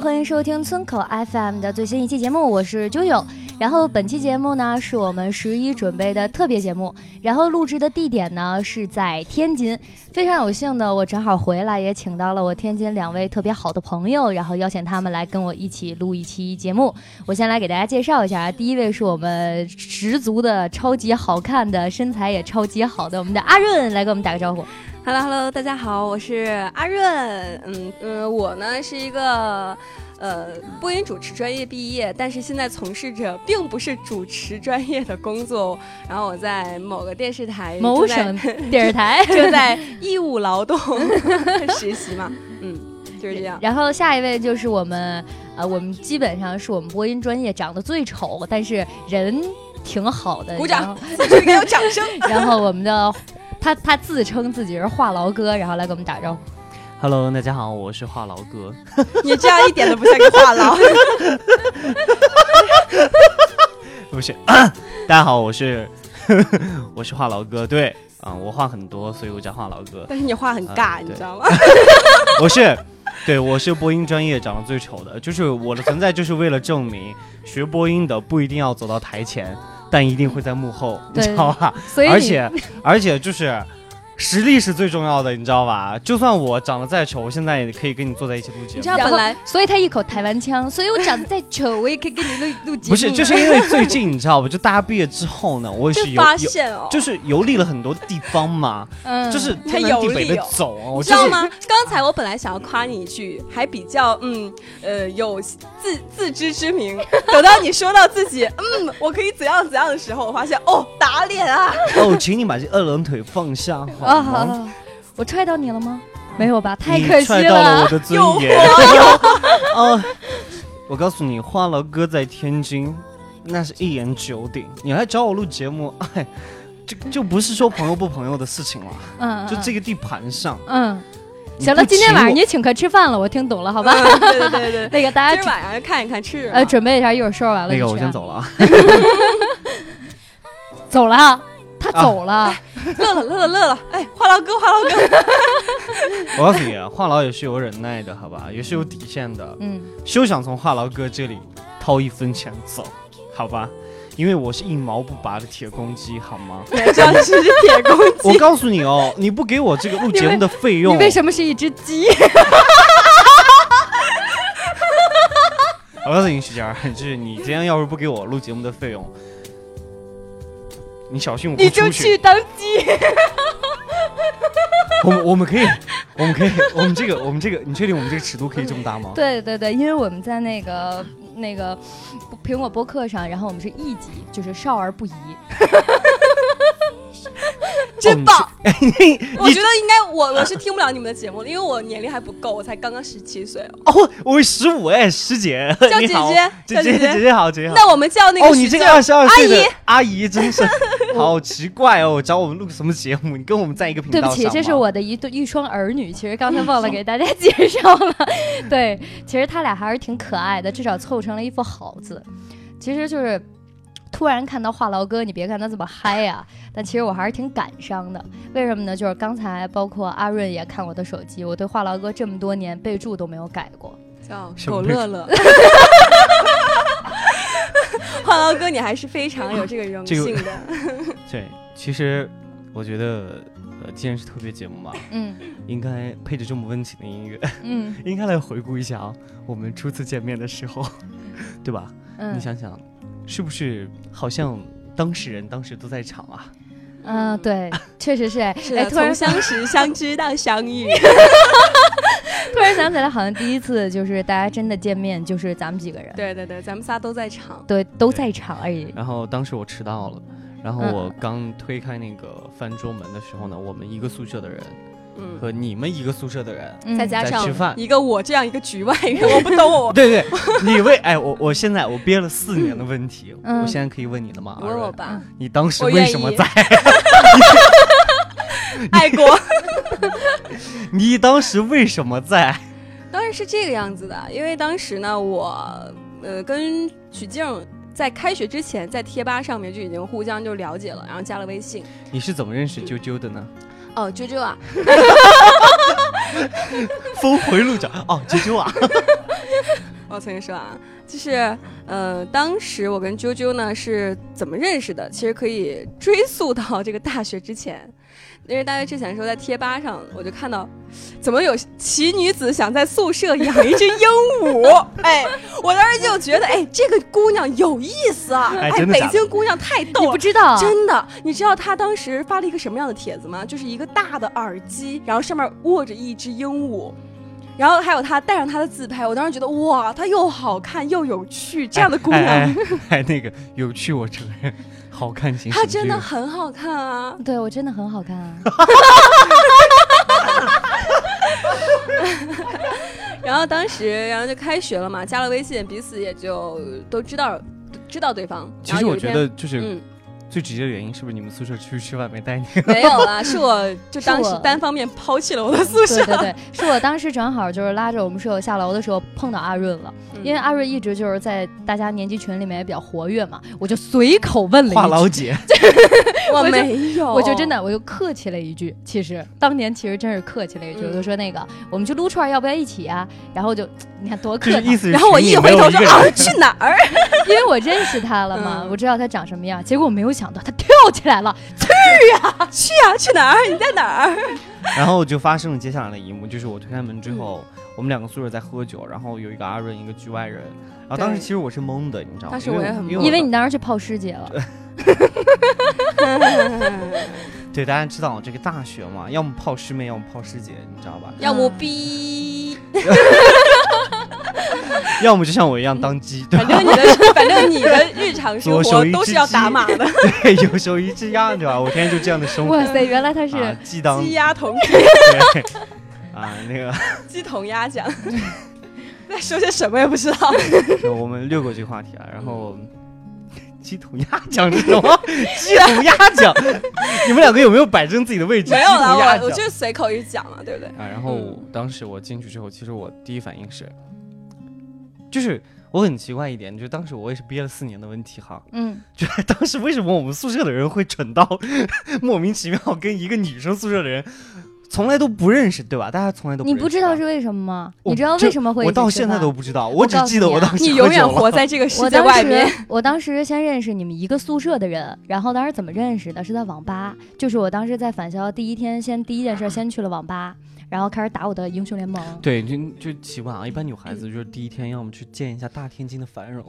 欢迎收听村口 FM 的最新一期节目，我是啾啾。然后本期节目呢，是我们十一准备的特别节目。然后录制的地点呢是在天津，非常有幸的，我正好回来，也请到了我天津两位特别好的朋友，然后邀请他们来跟我一起录一期节目。我先来给大家介绍一下，第一位是我们十足的超级好看的，身材也超级好的，我们的阿润，来给我们打个招呼。Hello，Hello，大家好，我是阿润。嗯嗯，我呢是一个呃播音主持专业毕业，但是现在从事着并不是主持专业的工作。然后我在某个电视台，某省电视台 正在义务劳动实习嘛。嗯，就是这样。然后下一位就是我们呃，我们基本上是我们播音专业长得最丑，但是人挺好的。鼓掌，这个有掌声。然后我们的。他他自称自己是话痨哥，然后来给我们打招呼。Hello，大家好，我是话痨哥。你这样一点都不像个话痨。不是，大家好，我是 我是话痨哥。对，啊，我话很多，所以我叫话痨哥。但是你话很尬，你知道吗？我是，对，我是播音专业长得最丑的，就是我的存在就是为了证明，学播音的不一定要走到台前。但一定会在幕后，你知道吧？而且，而且就是。实力是最重要的，你知道吧？就算我长得再丑，我现在也可以跟你坐在一起录节目。你知道本来，所以他一口台湾腔，所以我长得再丑，我也可以跟你录录节目。不是，就是因为最近你知道吧？就大家毕业之后呢，我也是有发现哦，就是游历了很多地方嘛，嗯，就是天南地北的走，你知道吗？刚才我本来想要夸你一句，还比较嗯呃有自自知之明。等到你说到自己嗯我可以怎样怎样的时候，我发现哦打脸啊！哦，请你把这二郎腿放下。啊，我踹到你了吗？没有吧，太可惜了。踹到了我的尊严。哦，我告诉你，话痨哥在天津，那是一言九鼎。你来找我录节目，哎，就就不是说朋友不朋友的事情了。嗯，就这个地盘上。嗯，行了，今天晚上你请客吃饭了，我听懂了，好吧？对对对对，那个大家今晚上看一看吃。呃，准备一下，一会儿收拾完了。那个我先走了 啊。走了。他走了，乐了乐了乐了，哎，话痨哥话痨哥，我告诉你，话痨也是有忍耐的，好吧，也是有底线的，嗯，休想从话痨哥这里掏一分钱走，好吧，因为我是一毛不拔的铁公鸡，好吗？铁公鸡。我告诉你哦，你不给我这个录节目的费用，你为什么是一只鸡？我告诉你，徐佳，就是你今天要是不给我录节目的费用。你小心我你就去当鸡。我们我们可以，我们可以，我们这个我们这个，你确定我们这个尺度可以这么大吗？对对对，因为我们在那个那个苹果播客上，然后我们是一级，就是少儿不宜。真棒！我觉得应该我我是听不了你们的节目了，因为我年龄还不够，我才刚刚十七岁哦。我十五哎，师姐，叫姐姐，姐姐姐姐好，姐姐好。那我们叫那个哦，你这个二十二岁的阿姨真是好奇怪哦，找我们录什么节目？你跟我们在一个频道对不起，这是我的一对一双儿女，其实刚才忘了给大家介绍了。对，其实他俩还是挺可爱的，至少凑成了一副好字。其实就是。突然看到话痨哥，你别看他这么嗨呀，但其实我还是挺感伤的。为什么呢？就是刚才包括阿润也看我的手机，我对话痨哥这么多年备注都没有改过，叫狗乐乐。话痨哥，你还是非常有这个荣幸的。对，其实我觉得，呃，既然是特别节目嘛，嗯，应该配着这么温情的音乐，嗯，应该来回顾一下啊，我们初次见面的时候，对吧？嗯，你想想。是不是好像当事人当时都在场啊？嗯，对，确实是。哎，突然相识、相知到相遇，突然想起来，好像第一次就是大家真的见面，就是咱们几个人。对对对，咱们仨都在场。对，都在场而已。然后当时我迟到了，然后我刚推开那个饭桌门的时候呢，我们一个宿舍的人。和你们一个宿舍的人，再加上吃饭，一个我这样一个局外人，我不懂我。对对，你为哎，我我现在我憋了四年的问题，我现在可以问你了吗？问我吧。你当时为什么在？爱国。你当时为什么在？当然是这个样子的，因为当时呢，我呃跟曲靖在开学之前在贴吧上面就已经互相就了解了，然后加了微信。你是怎么认识啾啾的呢？哦，啾啾啊！峰回路转哦，啾啾啊！我曾经说啊，就是呃，当时我跟啾啾呢是怎么认识的？其实可以追溯到这个大学之前。因为大学之前的时候，在贴吧上我就看到，怎么有奇女子想在宿舍养一只鹦鹉？哎，我当时就觉得，哎，这个姑娘有意思啊！哎，北京姑娘太逗了。你不知道？真的，你知道她当时发了一个什么样的帖子吗？就是一个大的耳机，然后上面握着一只鹦鹉，然后还有她带上她的自拍。我当时觉得，哇，她又好看又有趣，这样的姑娘，还那个有趣，我承认。好看型，他真的很好看啊！对我真的很好看啊！然后当时，然后就开学了嘛，加了微信，彼此也就都知道知道对方。其实我觉得就是。最直接的原因是不是你们宿舍出去吃饭没带你？没有啦，是我就当时单方面抛弃了我的宿舍。对对对，是我当时正好就是拉着我们舍友下楼的时候碰到阿润了，因为阿润一直就是在大家年级群里面也比较活跃嘛，我就随口问了一句。话痨姐，我没有，我就真的我就客气了一句，其实当年其实真是客气了一句，我就说那个我们去撸串要不要一起啊？然后就你看多客气，然后我一回头说啊去哪儿？因为我认识他了嘛，我知道他长什么样，结果我没有。想到他跳起来了，去呀，去呀，去哪儿？你在哪儿？然后就发生了接下来的一幕，就是我推开门之后，我们两个宿舍在喝酒，然后有一个阿润，一个局外人。然后当时其实我是懵的，你知道吗？当时我也很懵，因为你当时去泡师姐了。对，大家知道这个大学嘛，要么泡师妹，要么泡师姐，你知道吧？要么逼。要么就像我一样当鸡，反正你的，反正你的日常生活 都是要打码的。对，有手一只鸭，对吧？我天天就这样的生活。哇塞，原来他是鸡当鸡鸭同。啊，那个鸡同鸭讲，在说些什么也不知道。我们略过这个话题啊，然后鸡同鸭讲是什么？鸡同鸭讲，你们两个有没有摆正自己的位置？没有了，我我就随口一讲嘛，对不对？啊，然后当时我进去之后，其实我第一反应是。就是我很奇怪一点，就当时我也是憋了四年的问题哈，嗯，就当时为什么我们宿舍的人会蠢到 莫名其妙跟一个女生宿舍的人从来都不认识，对吧？大家从来都不你不知道是为什么吗？你知道为什么会？我到现在都不知道，我只记得我当时你永远活在这个世界外面。我当时先认识你们一个宿舍的人，然后当时怎么认识的？是在网吧，就是我当时在返校第一天，先第一件事先去了网吧。然后开始打我的英雄联盟。对，就就奇怪啊，一般女孩子就是第一天要么去见一下大天津的繁荣，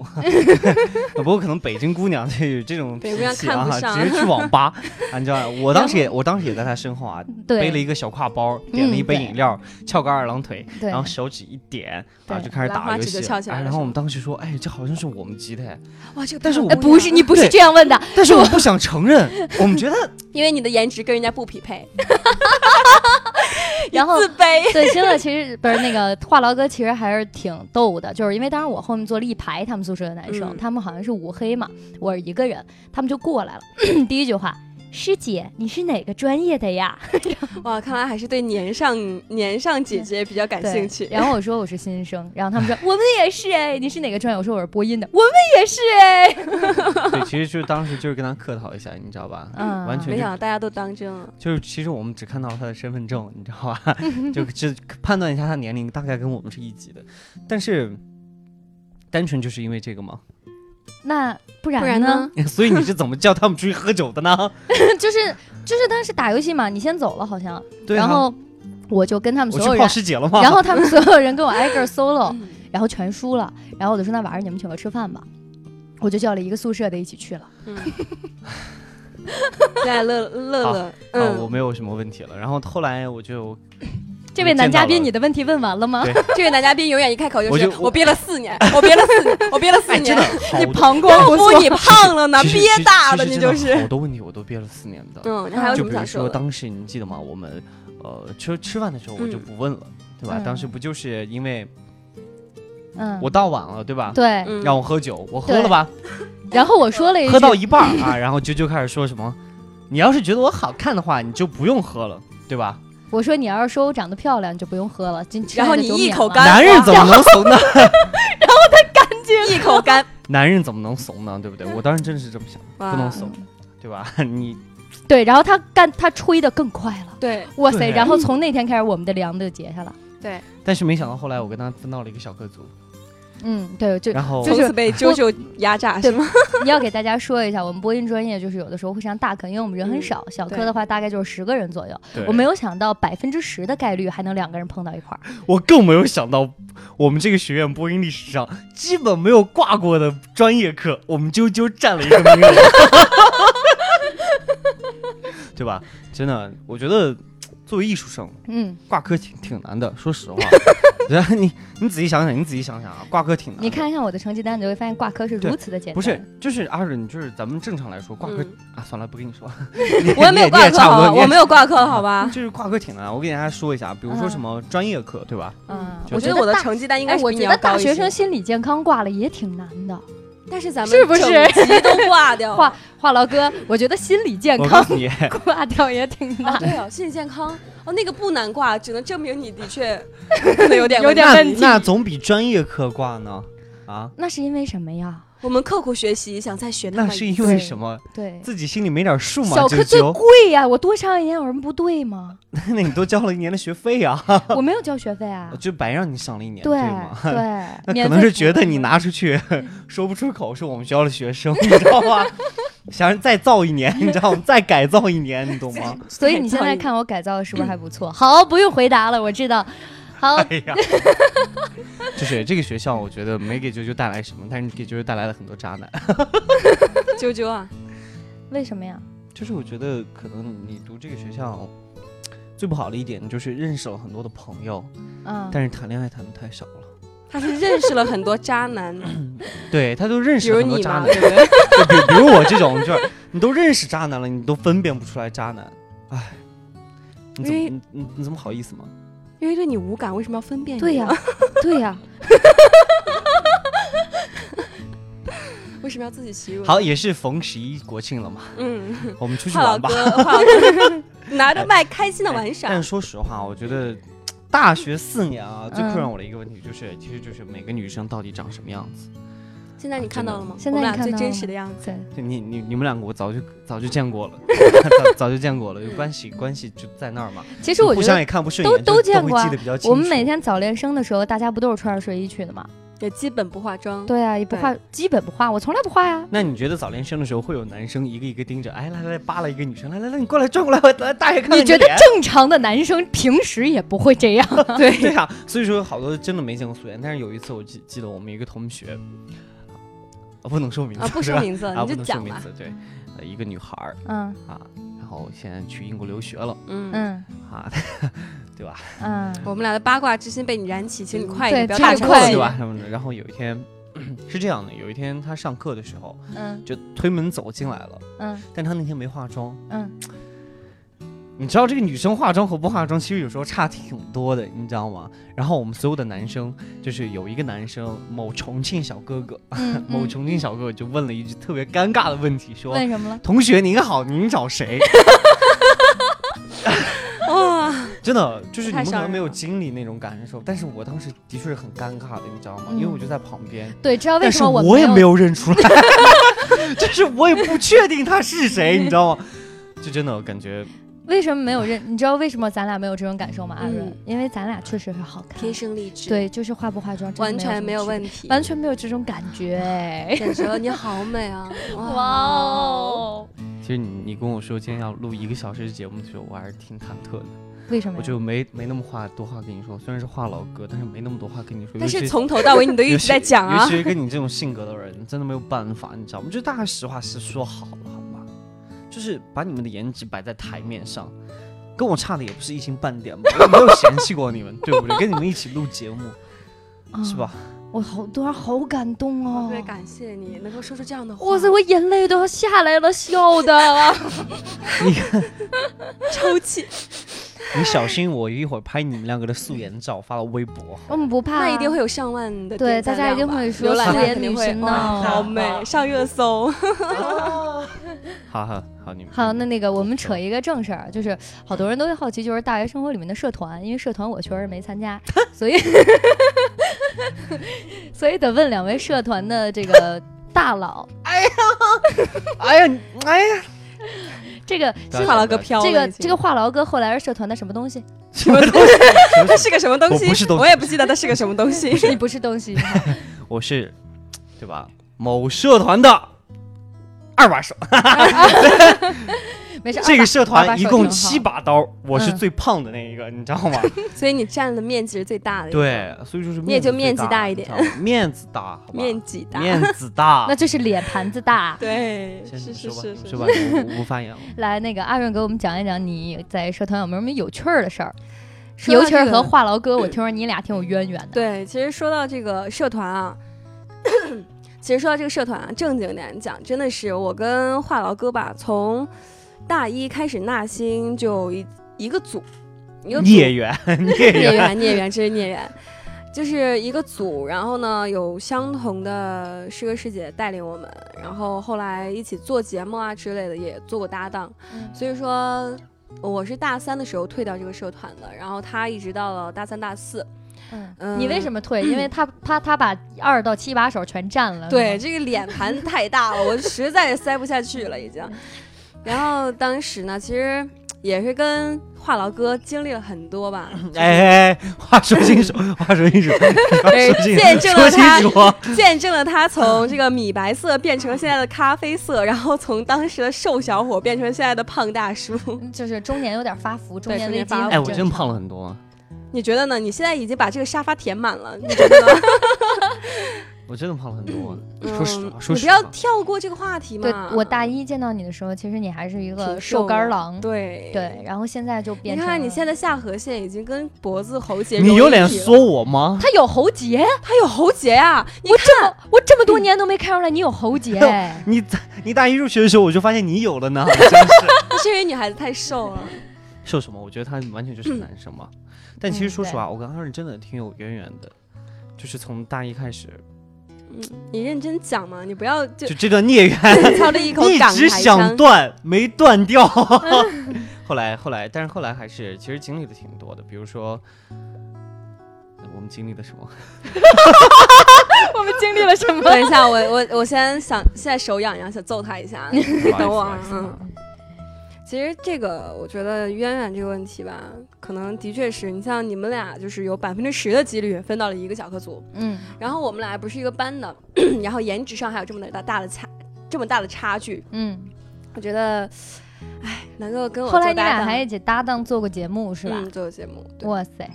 不过可能北京姑娘就有这种北京看不上，直接去网吧。你知道，我当时也我当时也在她身后啊，背了一个小挎包，点了一杯饮料，翘个二郎腿，然后手指一点，然后就开始打游戏。然后我们当时说，哎，这好像是我们机的。哇，这个但是我不是，你不是这样问的。但是我不想承认，我们觉得因为你的颜值跟人家不匹配。然后自卑，对，真的，其实不是那个话痨哥，其实还是挺逗的，就是因为当时我后面坐了一排他们宿舍的男生，他们好像是五黑嘛，我是一个人，他们就过来了，第一句话。师姐，你是哪个专业的呀？哇，看来还是对年上年上姐姐比较感兴趣。然后我说我是新生，然后他们说我们也是哎，你是哪个专业？我说我是播音的，我们也是哎。对，其实就是当时就是跟他客套一下，你知道吧？嗯，完全没想到大家都当真了。就是其实我们只看到了他的身份证，你知道吧？就只判断一下他年龄，大概跟我们是一级的。但是单纯就是因为这个吗？那不然不然呢？所以你是怎么叫他们出去喝酒的呢？就是就是当时打游戏嘛，你先走了好像，然后我就跟他们所有人，然后他们所有人跟我挨个 solo，然后全输了，然后我就说那晚上你们请我吃饭吧，我就叫了一个宿舍的一起去了。在乐乐乐，啊，嗯，我没有什么问题了。然后后来我就这位男嘉宾，你的问题问完了吗？这位男嘉宾永远一开口就是我就我憋了四年，我憋了四年，我憋了四哎，真年的。你膀胱不不，错，你胖了呢，憋大的的你就是。好多问题我都憋了四年的。嗯，你还有什就比如说么想说的？当时你记得吗？我们呃吃吃饭的时候我就嗯不问了，对吧？嗯当时不就是因为嗯，我到晚了，对吧？对。嗯让我喝酒，我喝了吧，然后我说了一句，喝到一半啊，然后啾啾开始说什么？你要是觉得我好看的话，你就不用喝了，对吧？我说你要是说我长得漂亮，你就不用喝了。然后你一口干男人怎么能怂呢？然后他干净 一口干，男人怎么能怂呢？对不对？我当时真的是这么想，哇不能怂，对吧？你对，然后他干他吹的更快了，对哇塞！然后从那天开始，我们的梁就结下了。对，但是没想到后来我跟他分到了一个小个组，嗯，对，就然后就是被啾啾压榨对是吗？你要给大家说一下，我们播音专业就是有的时候会上大课，因为我们人很少，小课的话大概就是十个人左右。我没有想到百分之十的概率还能两个人碰到一块儿。我更没有想到，我们这个学院播音历史上基本没有挂过的专业课，我们啾啾占了一个名额，对吧？真的，我觉得作为艺术生，嗯，挂科挺挺难的，说实话。然后你你仔细想想，你仔细想想啊，挂科挺难。你看一下我的成绩单，你就会发现挂科是如此的简单。不是，就是阿润，就是咱们正常来说挂科、嗯啊，算了，不跟你说。我也没有挂科，好吧？我没有挂科，好吧？就是挂科挺难，我给大家说一下，比如说嗯什么专业课，对吧？嗯，我觉得我的成绩单应该哎，是比你我觉得大学生心理健康挂了也挺难的。但是咱们是不是都挂掉话话痨哥，我觉得心理健康 挂掉也挺啊，难。对啊，心理健康哦，那个不难挂，只能证明你的确 可能有点有点问题那总比专业课挂呢啊？那是因为什么呀？我们刻苦学习，想再学么那是因为什么？对，自己心里没点数吗？小课最贵呀，我多上一年有什么不对吗？那你多交了一年的学费啊，我没有交学费啊。就白让你上了一年，对吗？对，那可能是觉得你拿出去说不出口，是我们学校的学生，你知道吗？想再造一年，你知道吗？再改造一年，你懂吗？所以你现在看我改造的是不是还不错？好，不用回答了，我知道。好，哎呀，就是这个学校，我觉得没给啾啾带来什么，但是给啾啾带来了很多渣男。啾啾啊，为什么呀？就是我觉得可能你读这个学校。最不好的一点就是认识了很多的朋友，嗯，但是谈恋爱谈的太少了。他是认识了很多渣男，对他都认识很多渣男，对不对？就比比如我这种，就是你都认识渣男了，你都分辨不出来渣男，哎，你怎你你怎么好意思吗？因为对你无感，为什么要分辨你？对呀，对呀，为什么要自己欺辱？好，，也是逢十一国庆了嘛，嗯，我们出去玩吧。拿着麦开心的玩耍但。说实话，我觉得大学四年啊，最嗯困扰我的一个问题就是，其实就是每个女生到底长什么样子。现在你看到了吗？现在我们俩最你看到了真实的样子。对，你你你们两个，我早就早就见过了，早早就见过了，有关系关系就在那儿嘛。其实我觉得互相也看不顺都眼，都都见过啊会记得比较清楚。我们每天早恋生的时候，大家不都是穿着睡衣去的吗？也基本不化妆。对啊，也不化，基本不化，我从来不化呀。那你觉得早恋生的时候会有男生一个一个盯着，哎，来来来，扒拉一个女生，来来来，你过来转过来，我来大爷看看你觉得脸正常的男生平时也不会这样？对对啊，所以说好多真的没见过素颜。但是有一次我记记得我们一个同学，啊，不能说名字啊，不说名字，啊，你不就讲吧。能说名字，对，呃，一个女孩儿嗯啊，然后现在去英国留学了嗯，嗯啊，对吧？嗯，我们俩的八卦之心被你燃起，请你快一点，不要太快对吧？什么的。然后有一天是这样的，有一天他上课的时候嗯就推门走进来了，嗯但他那天没化妆。嗯，你知道这个女生化妆和不化妆其实有时候差挺多的，你知道吗？然后我们所有的男生，就是有一个男生，某重庆小哥哥，嗯 某重庆小哥哥就问了一句特别尴尬的问题，说问什么了？：“同学您好，您找谁 哇，？” 真的就是你们可能没有经历那种感受，但是我当时的确是很尴尬的，你知道吗？因为我就在旁边，对，知道为什么我我也没有？有认出来，就是我也不确定他是谁，你知道吗？就真的感觉为什么没有认？你知道为什么咱俩没有这种感受吗？阿润嗯，因为咱俩确实是好看，天生丽质，，对，就是化不化妆，完全没有，问题，完全没有这种感觉。哎简直了，你好美啊！哇哦！其实你你跟我说今天要录一个小时的节目的时候，我还是挺忐忑的。为什么？我就没没那么话多话跟你说，虽然是话痨哥，但是没那么多话跟你说。但是从头到尾你都 一直在讲啊尤，其是跟你这种性格的人，真的没有办法，你知道吗？就大家实话实说好了，好吧？就就是把你们的颜值摆在台面上，跟我差的也不是一星半点嘛？我没有嫌弃过你们，对不对？跟你们一起录节目，是吧？我好突然好感动哦！特别感谢你能够说出这样的话。哇塞，我眼泪都要下来了，笑的。你看，抽泣。你小心，我一会儿拍你们两个的素颜照发到微博。我们不怕，那一定会有上万的对，大家一定会说素颜女神呢，好美，上热搜。好好好，你们好。那那个，我们扯一个正事儿，就是好多人都会好奇，就是大学生活里面的社团，因为社团我确实没参加，所以 所以得问两位社团的这个大佬。哎呀，哎呀，哎呀。这个话痨哥飘这个这个话痨哥后来是社团的什么东西？什么东西？他是个什么东西？我不是东西，我也不记得他是个什么东西。你不是东西，我是，对吧？某社团的二把手。没事，这个社团一共七把刀，我是最胖的那一个，你知道吗？所以你占的面积是最大的。对，所以就是你也就面积大一点，面子大，面积大，面子大，那就是脸盘子大。对，是是是是吧？无发言。来，那个阿润给我们讲一讲你在社团有没有什么有趣儿的事儿？尤其是和话痨哥，我听说你俩挺有渊源的。对，其实说到这个社团啊，其实说到这个社团啊，正经点讲，真的是我跟话痨哥吧，从。大一开始，纳新就一一个组，一个 孽缘，孽缘，孽缘，这是孽缘，就是一个组。然后呢，有相同的师哥师姐带领我们，然后后来一起做节目啊之类的，也做过搭档。所以说，我是大三的时候退掉这个社团的，然后他一直到了大三、大四。嗯，你为什么退？因为他他他把二到七把手全占了。对，这个脸盘太大了，我实在塞不下去了，已经。然后当时呢，其实也是跟话痨哥经历了很多吧。哎，话说清楚，话说清楚，见证了他，见证了他从这个米白色变成现在的咖啡色，然后从当时的瘦小伙变成现在的胖大叔，就是中年有点发福，中年危机。哎，我真胖了很多。你觉得呢？你现在已经把这个沙发填满了，你觉得呢？我真的胖了很多，说实话，说实话，你不要跳过这个话题嘛。对我大一见到你的时候，其实你还是一个瘦干郎，对对，然后现在就变。你看你现在下颌线已经跟脖子喉结，你有脸说我吗？他有喉结，他有喉结呀！我这么我这么多年都没看出来你有喉结。你你大一入学的时候我就发现你有了呢，真是。是因为女孩子太瘦了。瘦什么？我觉得他完全就是男生嘛。但其实说实话，我跟阿润真的挺有渊源的，就是从大一开始。嗯，你认真讲嘛，你不要就就这段孽缘，操了一口 一直想断没断掉。后来后来，但是后来还是其实经历的挺多的，比如说我们经历了什么？我们经历了什么？等一下，我我我先想，现在手痒痒，想揍他一下，等我。嗯。其实这个，我觉得渊源这个问题吧，可能的确是你像你们俩，就是有百分之十的几率分到了一个小课组，嗯，然后我们俩不是一个班的，然后颜值上还有这么大大的差，这么大的差距，嗯，我觉得，哎，能够跟我后来你俩还一起搭档做过节目是吧？做过节目，哇塞，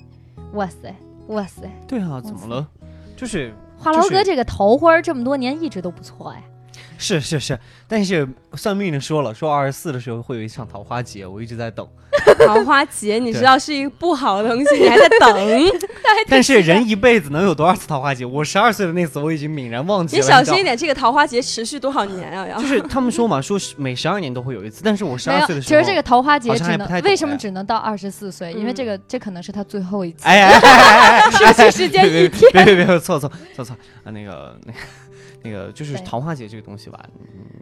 哇塞，哇塞，对啊，怎么了？就是话痨哥这个桃花这么多年一直都不错哎。是是是，但是算命的说了，说二十四的时候会有一场桃花劫，我一直在等。桃花劫，你知道是一个不好的东西，你还在等。但是人一辈子能有多少次桃花劫？我十二岁的那次我已经泯然忘记了。你小心一点，这个桃花劫持续多少年啊？要就是他们说嘛，说每十二年都会有一次，但是我十二岁的时候，其实这个桃花劫只能为什么只能到二十四岁？因为这个这可能是他最后一次。哎哎哎哎！持续时间一天。别别别，错错错错啊！那个那个。那个就是桃花劫这个东西吧，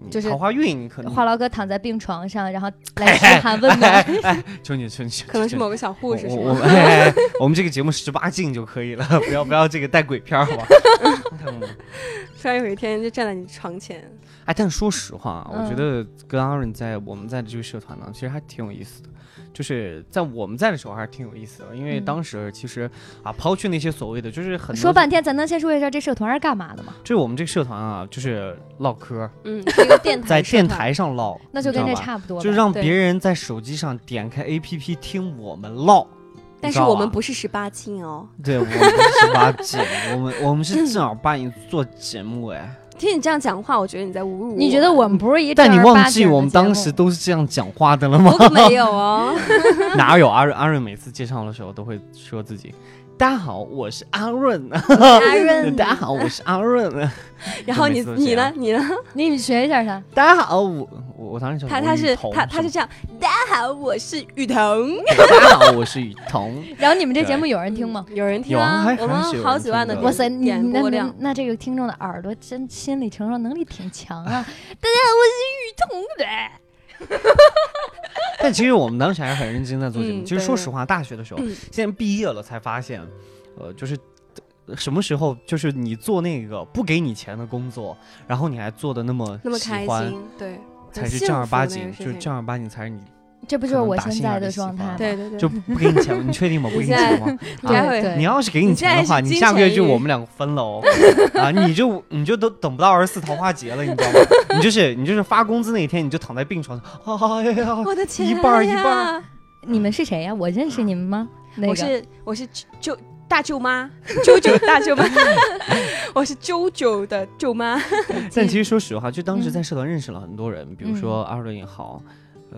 就是桃花运可能。话痨哥躺在病床上，然后来嘘寒问暖。求你求你，可能是某个小护士。我们我们这个节目十八禁就可以了，不要不要这个带鬼片好吧？突然有一天就站在你床前。哎，但说实话，我觉得跟阿润在我们在这个社团呢，其实还挺有意思的。就是在我们在的时候还是挺有意思的，因为当时其实啊，抛去那些所谓的，就是很说半天，咱能先说一下这社团是干嘛的吗？就是我们这个社团啊，就是唠嗑，嗯，一个电台，在电台上唠，那就跟这差不多，就让别人在手机上点开 APP 听我们唠。但是我们不是十八禁哦，对，我们不是十八禁，我们我们是正儿八经做节目哎。听你这样讲话，我觉得你在侮辱。你觉得我们不是一？但你忘记我们当时都是这样讲话的了吗？我可没有哦。哪有阿润？阿润每次介绍的时候都会说自己。大家好，我是阿润。阿润，大家好，我是阿润。然后你你呢？你呢？你学一下他。大家好，我我当时他他是他他是这样。大家好，我是雨桐。大家好，我是雨桐。然后你们这节目有人听吗？有人听啊，我们好几万的哇塞，点播量。那这个听众的耳朵真心理承受能力挺强啊。大家好，我是雨桐的。但其实我们当时还是很认真在做节目。其实说实话，大学的时候，现在毕业了才发现，呃，就是什么时候，就是你做那个不给你钱的工作，然后你还做的那么那么开心，对，才是正儿八经，就是正儿八经才是你。这不就是我现在的状态？对对对，就不给你钱，你确定吗？不给你钱吗？对，你要是给你钱的话，你下个月就我们两个分了哦。啊，你就你就都等不到二十四桃花节了，你知道吗？你就是你就是发工资那一天，你就躺在病床上，哎呀，我的钱，一半一半。你们是谁呀？我认识你们吗？我是我是舅大舅妈，舅舅大舅妈，我是舅舅的舅妈。但其实说实话，就当时在社团认识了很多人，比如说阿伦也好。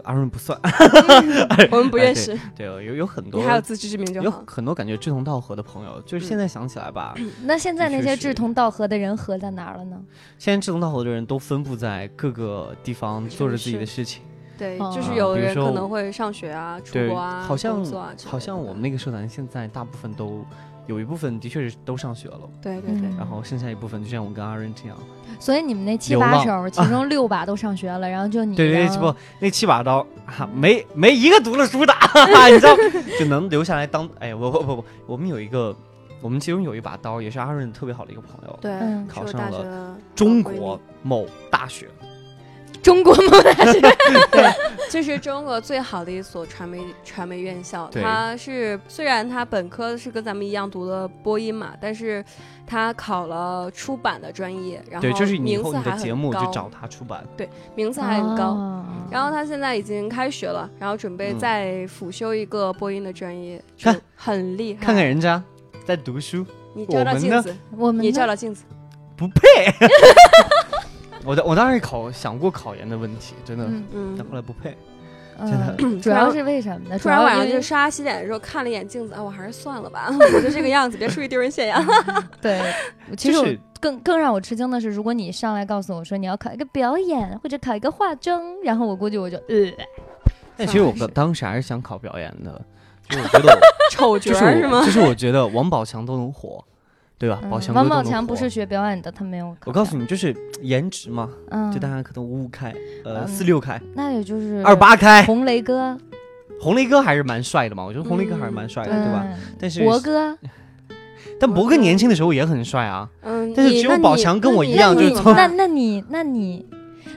阿润不算，我们不认识。对，有有很多，你还有自知之明就好。有很多感觉志同道合的朋友，就是现在想起来吧。那现在那些志同道合的人合在哪儿了呢？现在志同道合的人都分布在各个地方，做着自己的事情。对，就是有的人可能会上学啊、出国啊、工作啊。好像我们那个社团现在大部分都。有一部分的确是都上学了，对对对，然后剩下一部分就像我跟阿润这样，所以你们那七把手，其中六把都上学了，然后就你对对不，那七把刀没没一个读了书的，你知道，就能留下来当哎，不不不不，我们有一个，我们其中有一把刀，也是阿润特别好的一个朋友，对，考上了中国某大学。中国某大学，对，这是中国最好的一所传媒传媒院校。他是虽然他本科是跟咱们一样读的播音嘛，但是他考了出版的专业，然后就是名字还很高，就找他出版。对，名次还很高。然后他现在已经开学了，然后准备再辅修一个播音的专业，看很厉害。看看人家在读书，你照照镜子，我们你照照镜子，不配。我我当时考想过考研的问题，真的，但后来不配。真的，主要是为什么呢？突然晚上就刷牙洗脸的时候看了一眼镜子，啊，我还是算了吧，我就这个样子，别出去丢人现眼。对，其实更更让我吃惊的是，如果你上来告诉我说你要考一个表演或者考一个化妆，然后我估计我就呃。但其实我当时还是想考表演的，就我觉得 丑角是吗？就是我觉得王宝强都能火。对吧？宝强王宝强不是学表演的，他没有。我告诉你，就是颜值嘛，就大家可能五五开，呃，四六开，那也就是二八开。红雷哥，红雷哥还是蛮帅的嘛，我觉得红雷哥还是蛮帅的，对吧？但是博哥，但博哥年轻的时候也很帅啊。嗯，但是只有宝强跟我一样，就是那那你那你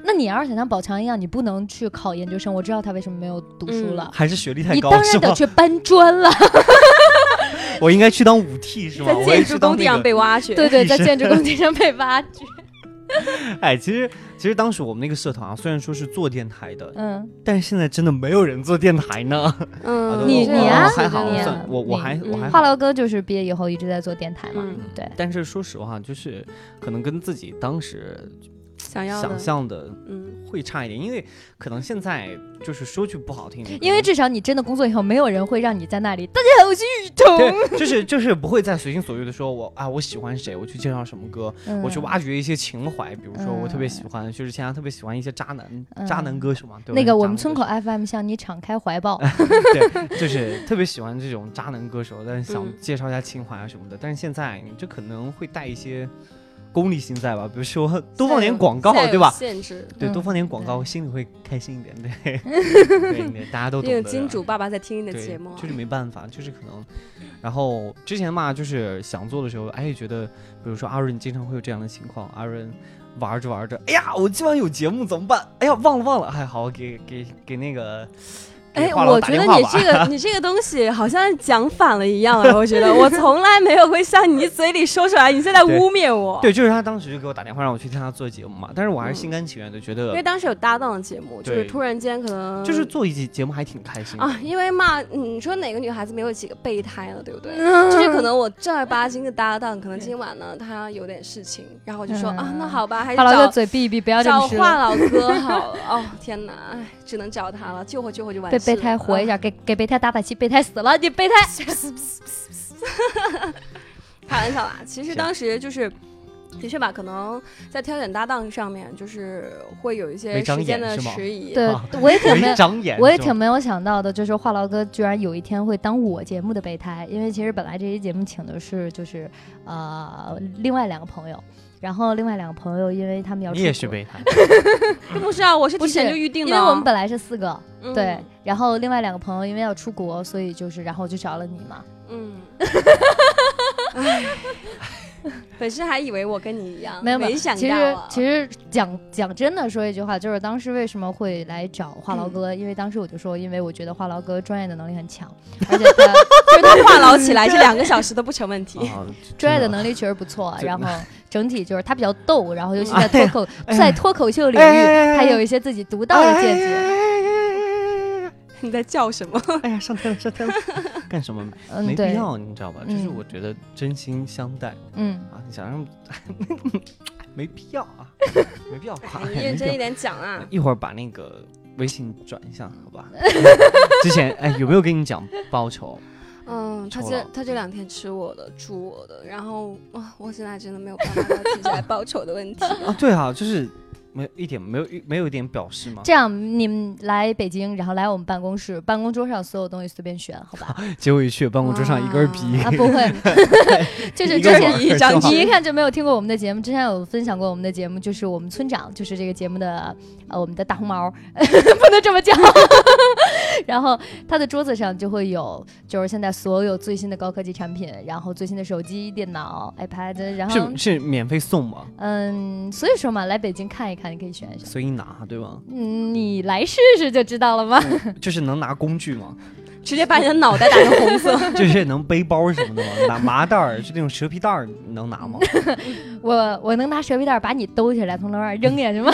那你要是想像宝强一样，你不能去考研究生。我知道他为什么没有读书了，还是学历太高，你当然得去搬砖了。我应该去当五 T 是吗？在建筑工地上被挖掘。对对，在建筑工地上被挖掘。哎，其实其实当时我们那个社团啊，虽然说是做电台的，嗯，但是现在真的没有人做电台呢。嗯，你你啊，还好，我我还我还。话痨哥就是毕业以后一直在做电台嘛，对。但是说实话，就是可能跟自己当时。想要想象的，嗯，会差一点，因为可能现在就是说句不好听的，因为至少你真的工作以后，没有人会让你在那里。大家好，我是雨桐，就是就是不会再随心所欲的说，我啊，我喜欢谁，我去介绍什么歌，我去挖掘一些情怀，比如说我特别喜欢，就是现在特别喜欢一些渣男渣男歌手嘛，对那个我们村口 FM 向你敞开怀抱，对，就是特别喜欢这种渣男歌手，但是想介绍一下情怀啊什么的，但是现在你就可能会带一些。功利心在吧？比如说多放点广告，对吧？限制对，多放点广告，心里会开心一点。对，对，大家都懂。因为金主爸爸在听你的节目，就是没办法，就是可能。然后之前嘛，就是想做的时候，哎，觉得比如说阿润经常会有这样的情况，阿润玩着玩着，哎呀，我今晚有节目怎么办？哎呀，忘了忘了，还好给给给那个。哎，我觉得你这个你这个东西好像讲反了一样啊！我觉得 我从来没有会像你嘴里说出来，你现在污蔑我。对，就是他当时就给我打电话让我去听他做节目嘛，但是我还是心甘情愿的，觉得因为当时有搭档的节目，就是突然间可能就是做一期节目还挺开心啊。因为嘛，你说哪个女孩子没有几个备胎呢？对不对？就是可能我正儿八经的搭档，可能今晚呢他有点事情，然后我就说啊，那好吧，还是找嘴闭一闭，不要找话痨哥好了。哦天哪，哎，只能找他了，救活救活就完事了。备胎活一下，给给备胎打打气，备胎死了，你备胎。开玩笑啦，其实当时就是，的确吧，可能在挑选搭档上面，就是会有一些时间的迟疑。对，我也挺没，我也挺没有想到的，就是话痨哥居然有一天会当我节目的备胎，因为其实本来这期节目请的是就是呃另外两个朋友。然后另外两个朋友，因为他们要你也是备胎，不是啊，我是提前就预定的，因为我们本来是四个，对。然后另外两个朋友因为要出国，所以就是然后就找了你嘛。嗯。本身还以为我跟你一样，没有没想到。其实其实讲讲真的说一句话，就是当时为什么会来找话痨哥？因为当时我就说，因为我觉得话痨哥专业的能力很强，而且他 就是他话痨起来是两个小时都不成问题。专业的能力确实不错，然后整体就是他比较逗，然后尤其在脱口在脱口秀领域，他有一些自己独到的见解。你在叫什么？哎呀，上天了，上天了！干什么？没必要，你知道吧？就是我觉得真心相待，嗯啊，你想让，没必要啊，没必要夸。你认真一点讲啊！一会儿把那个微信转一下，好吧？之前哎，有没有跟你讲报酬？嗯，他这他这两天吃我的，住我的，然后哇，我现在真的没有办法提起来报酬的问题啊。对啊，就是。没有一点没有没有一点表示吗？这样你们来北京，然后来我们办公室，办公桌上所有东西随便选，好吧？结果一去办公桌上一根笔啊，不会，就是之前一张，你一看就没有听过我们的节目。之前有分享过我们的节目，就是我们村长，就是这个节目的呃我们的大红毛，不能这么叫。然后他的桌子上就会有，就是现在所有最新的高科技产品，然后最新的手机、电脑、iPad，然后是是免费送吗？嗯，所以说嘛，来北京看一看，你可以选一选，随意拿，对吧？嗯，你来试试就知道了吗？就是能拿工具吗？直接把你的脑袋打成红色，就是能背包什么的吗？拿麻袋儿，就那种蛇皮袋儿，能拿吗？我我能拿蛇皮袋儿把你兜起来，从楼上扔下去吗？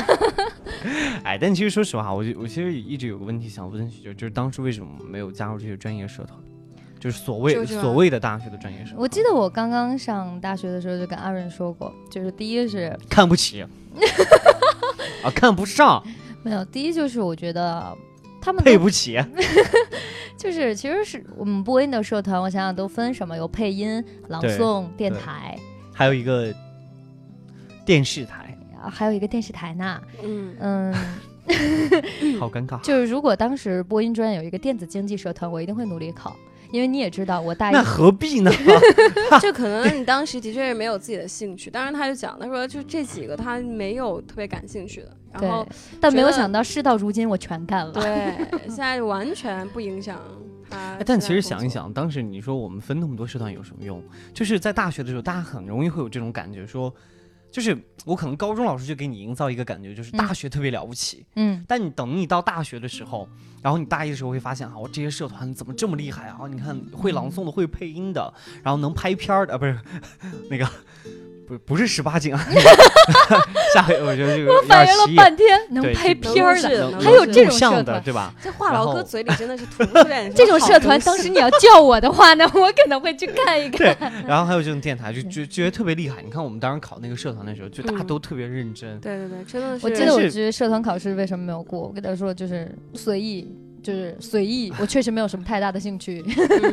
哎，但其实说实话，我我其实一直有个问题想问，就就是当时为什么没有加入这些专业社团？就是所谓所谓的大学的专业社团。我记得我刚刚上大学的时候就跟阿润说过，就是第一是看不起，啊，看不上。没有，第一就是我觉得。他们配不起，就是其实是我们播音的社团，我想想都分什么？有配音、朗诵、电台，还有一个电视台，还有一个电视台呢。嗯嗯，好尴尬。就是如果当时播音专业有一个电子竞技社团，我一定会努力考。因为你也知道，我大一那何必呢？就可能你当时的确是没有自己的兴趣。当然，他就讲，他说就这几个他没有特别感兴趣的。然后，但没有想到事到如今我全干了。对，现在完全不影响他。但其实想一想，当时你说我们分那么多社团有什么用？就是在大学的时候，大家很容易会有这种感觉，说。就是我可能高中老师就给你营造一个感觉，就是大学特别了不起。嗯，但你等你到大学的时候，然后你大一的时候会发现，啊，我这些社团怎么这么厉害啊？你看会朗诵的，会配音的，然后能拍片儿的，啊不是 那个。不不是十八禁啊！下回我觉得这个我反应了半天，能拍片儿的，还有这种社团，对吧？这话痨哥嘴里真的是吐出来 这种社团，当时你要叫我的话呢，我可能会去看一看。对，然后还有这种电台，就觉觉得特别厉害。你看我们当时考那个社团的时候，就大家都特别认真。对对对，真的是。我记得我觉得社团考试为什么没有过？我跟他说就是随意。就是随意，我确实没有什么太大的兴趣。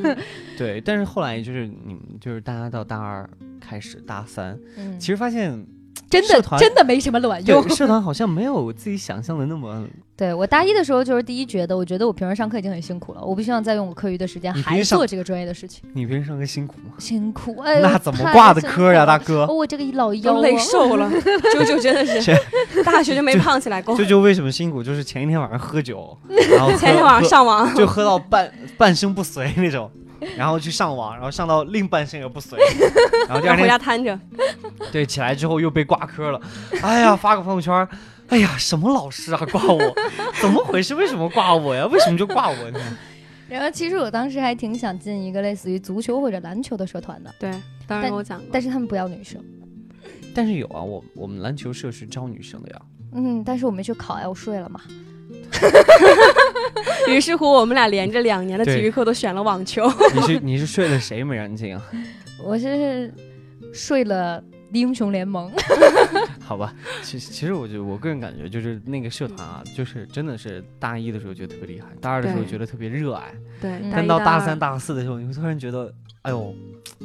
对，但是后来就是你们就是大家到大二开始大三，其实发现。真的真的没什么卵用，社团好像没有自己想象的那么。对我大一的时候就是第一觉得，我觉得我平时上课已经很辛苦了，我不希望再用我课余的时间还做这个专业的事情。你平时上课辛苦吗？辛苦哎，那怎么挂的科呀，大哥？我这个老腰累瘦了，舅舅真的是大学就没胖起来过。舅舅为什么辛苦？就是前一天晚上喝酒，然后前一天晚上上网就喝到半半身不遂那种。然后去上网，然后上到另半身也不遂，然后第二天回家瘫着。对，起来之后又被挂科了。哎呀，发个朋友圈，哎呀，什么老师啊，挂我？怎么回事？为什么挂我呀？为什么就挂我呢？然后其实我当时还挺想进一个类似于足球或者篮球的社团的。对，当然我讲，但是他们不要女生。但是有啊，我我们篮球社是招女生的呀。嗯，但是我没去考呀，我睡了嘛。于是乎，我们俩连着两年的体育课都选了网球。你是你是睡了谁没让你进啊？我是睡了英雄联盟。好吧，其实其实我觉得我个人感觉就是那个社团啊，就是真的是大一的时候觉得特别厉害，大二的时候觉得特别热爱，对，但到大三大四的时候，你会突然觉得，哎呦。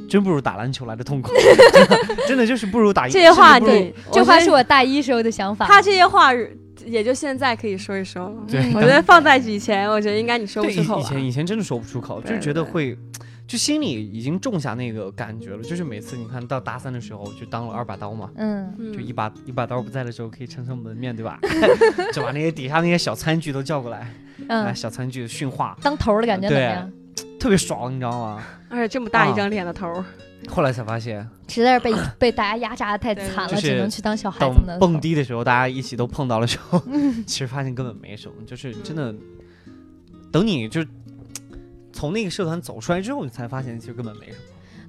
真不如打篮球来的痛苦，真的就是不如打。这些话对，这话是我大一时候的想法。他这些话也就现在可以说一说。对，我觉得放在以前，我觉得应该你说不出口。以前以前真的说不出口，就觉得会，就心里已经种下那个感觉了。就是每次你看到大三的时候，就当了二把刀嘛，嗯，就一把一把刀不在的时候，可以撑撑门面对吧？就把那些底下那些小餐具都叫过来，嗯，小餐具训话，当头的感觉怎么样？特别爽，你知道吗？而且这么大一张脸的头，后来才发现，实在是被 被大家压榨的太惨了，只能去当小孩子了。蹦迪的时候，大家一起都碰到了时候，其实发现根本没什么，就是真的。等你就从那个社团走出来之后，你才发现其实根本没什么。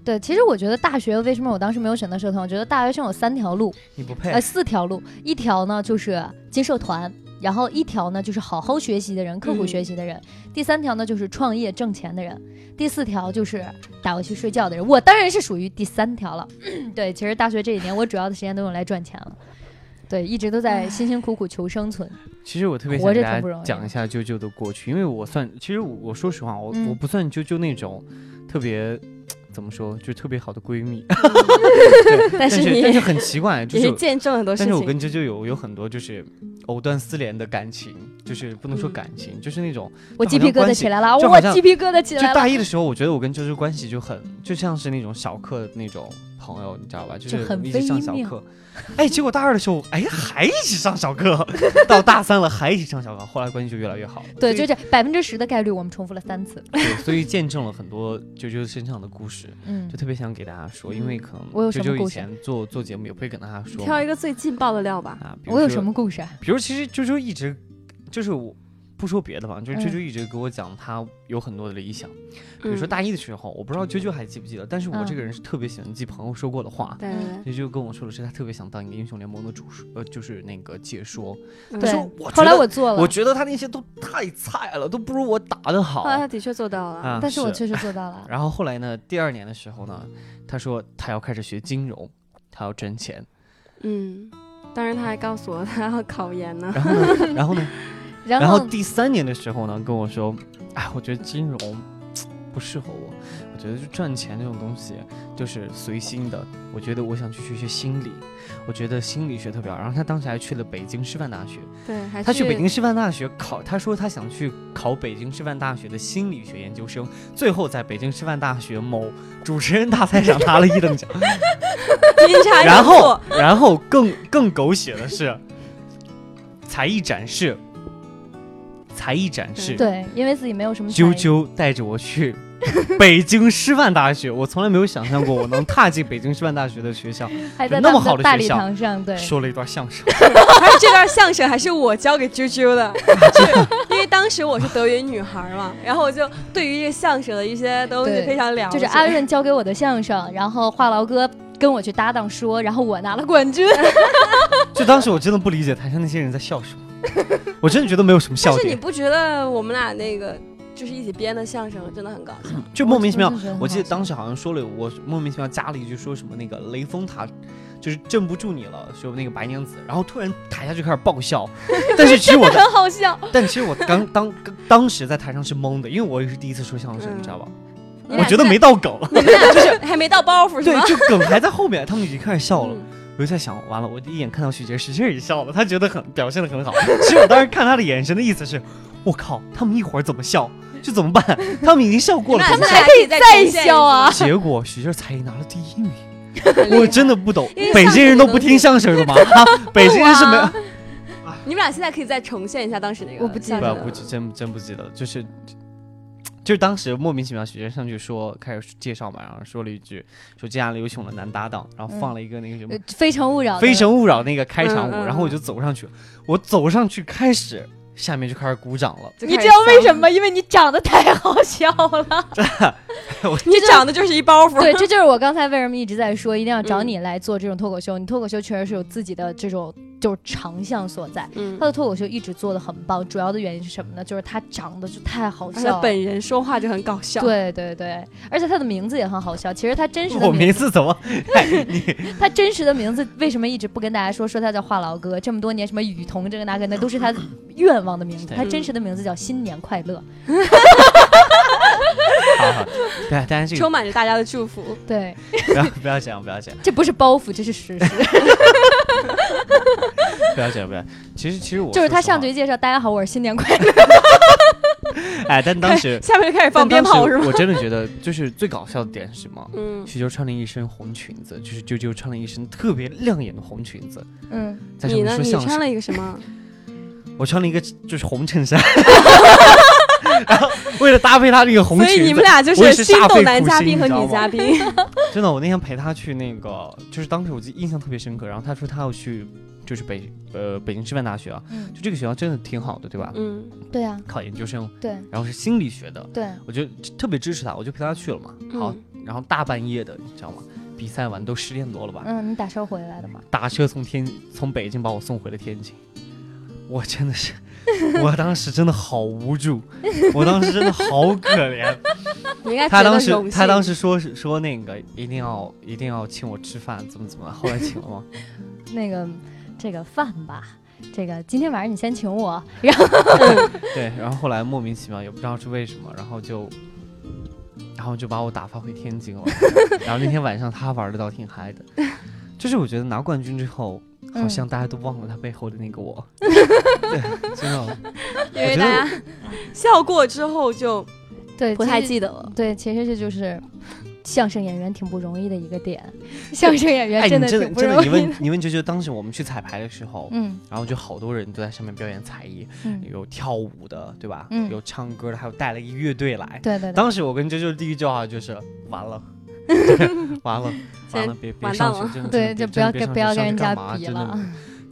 对，其实我觉得大学为什么我当时没有选择社团？我觉得大学生有三条路，你不配。呃，四条路，一条呢就是进社团。然后一条呢就是好好学习的人，刻苦学习的人；第三条呢就是创业挣钱的人；第四条就是打游戏睡觉的人。我当然是属于第三条了。对，其实大学这几年我主要的时间都用来赚钱了。对，一直都在辛辛苦苦求生存。其实我特别想给大家讲一下啾啾的过去，因为我算，其实我说实话，我我不算啾啾那种特别。怎么说？就特别好的闺蜜，但是但是很奇怪，就是见证很多事情。但是我跟啾啾有有很多就是藕断丝连的感情，就是不能说感情，就是那种我鸡皮疙瘩起来了，我鸡皮疙瘩起来了。就大一的时候，我觉得我跟啾啾关系就很就像是那种小课那种朋友，你知道吧？就是一起上小课。哎，结果大二的时候，哎，还一起上小课，到大三了还一起上小课，后来关系就越来越好。对，就这百分之十的概率，我们重复了三次。对，所以见证了很多啾啾身上的故事，嗯，就特别想给大家说，因为可能啾啾以前做做节目也会跟大家说。挑一个最劲爆的料吧。啊，我有什么故事？比如，其实啾啾一直就是我。不说别的吧，就是啾啾一直给我讲他有很多的理想，比如说大一的时候，我不知道啾啾还记不记得，但是我这个人是特别喜欢记朋友说过的话。对，啾啾跟我说的是他特别想当一个英雄联盟的主说，呃，就是那个解说。对，我后来我做了，我觉得他那些都太菜了，都不如我打的好。后来他的确做到了，但是我确实做到了。然后后来呢，第二年的时候呢，他说他要开始学金融，他要挣钱。嗯，当然他还告诉我他要考研呢。然后呢？然后呢？然后第三年的时候呢，跟我说，哎，我觉得金融不适合我，我觉得就赚钱这种东西就是随心的。我觉得我想去学学心理，我觉得心理学特别好。然后他当时还去了北京师范大学，对，他去北京师范大学考，他说他想去考北京师范大学的心理学研究生，最后在北京师范大学某主持人大赛上拿了一等奖。然后，然后更更狗血的是，才艺展示。才艺展示，对，因为自己没有什么。啾啾带着我去 北京师范大学，我从来没有想象过我能踏进北京师范大学的学校，还在那么好的大礼堂上，对，说了一段相声。这段相声还是我教给啾啾的，因为当时我是德云女孩嘛，然后我就对于这个相声的一些东西非常了解。就是阿润教给我的相声，然后话痨哥跟我去搭档说，然后我拿了冠军。就当时我真的不理解台上那些人在笑什么。我真的觉得没有什么笑点。但是你不觉得我们俩那个就是一起编的相声真的很搞笑？就莫名其妙。我记得当时好像说了，我莫名其妙加了一句说什么那个雷峰塔就是镇不住你了，说那个白娘子，然后突然台下就开始爆笑。但是其实我很好笑。但其实我刚当当时在台上是懵的，因为我也是第一次说相声，你知道吧？我觉得没到梗，就是还没到包袱，对，就梗还在后面，他们已经开始笑了。我就在想，完了，我第一眼看到许杰，许杰也笑了，他觉得很表现的很好。其实我当时看他的眼神的意思是，我靠，他们一会儿怎么笑就怎么办？他们已经笑过了，他们还可以再笑啊！结果许杰才艺拿了第一名，我真的不懂，北京人都不听相声的吗？北京人是没有。你们俩现在可以再重现一下当时那个，我不记得，不记，真真不记得，就是。就是当时莫名其妙，学生上去说开始介绍嘛，然后说了一句说接下来有请我的男搭档，然后放了一个那个什么《非诚勿扰》非诚勿扰那个开场舞，然后我就走上去，我走上去开始。下面就开始鼓掌了。你知道为什么？因为你长得太好笑了。你长得就是一包袱。对，这就是我刚才为什么一直在说，一定要找你来做这种脱口秀。你脱口秀确实是有自己的这种就是长项所在。嗯，他的脱口秀一直做的很棒，主要的原因是什么呢？就是他长得就太好笑他本人说话就很搞笑。对对对，而且他的名字也很好笑。其实他真实的我名字怎么？他真实的名字为什么一直不跟大家说？说他叫话痨哥，这么多年什么雨桐这个那个那都是他愿望的名字。他真实的名字叫新年快乐。好好，对，但是这个充满着大家的祝福。对，不要不要这样，不要这样，这不是包袱，这是事实。不要讲，不要。其实其实我就是他上去介绍，大家好，我是新年快乐。哎，但当时 下面就开始放鞭炮是吗？我真的觉得，就是最搞笑的点是什么？嗯，许秋穿了一身红裙子，就是啾啾穿了一身特别亮眼的红裙子。嗯，在上面说相声。你穿了一个什么？我穿了一个就是红衬衫。然后为了搭配他这个红裙子，所以你们俩就是心动男嘉宾和女嘉宾。真的，我那天陪他去那个，就是当时我记印象特别深刻。然后他说他要去，就是北呃北京师范大学啊，嗯，就这个学校真的挺好的，对吧？嗯，对啊，考研究生，对，然后是心理学的，对，我就特别支持他，我就陪他去了嘛。好，然后大半夜的，你知道吗？比赛完都十点多了吧？嗯，你打车回来的吗？打车从天从北京把我送回了天津，我真的是。我当时真的好无助，我当时真的好可怜。他当时他当时说是说那个一定要一定要请我吃饭，怎么怎么，后来请了吗？那个这个饭吧，这个今天晚上你先请我，然后 对，然后后来莫名其妙也不知道是为什么，然后就然后就把我打发回天津了。然后那天晚上他玩的倒挺嗨的，就是我觉得拿冠军之后。好像大家都忘了他背后的那个我，对，真的，因为大家笑过之后就对不太记得了。对，其实这就是相声演员挺不容易的一个点。相声演员真的挺不容易。你问你问啾啾，当时我们去彩排的时候，嗯，然后就好多人都在上面表演才艺，嗯，有跳舞的，对吧？嗯，有唱歌的，还有带了一个乐队来。对对。当时我跟啾啾第一句话就是完了。完了，完了，别别上去，对，就不要跟不要跟人家比了。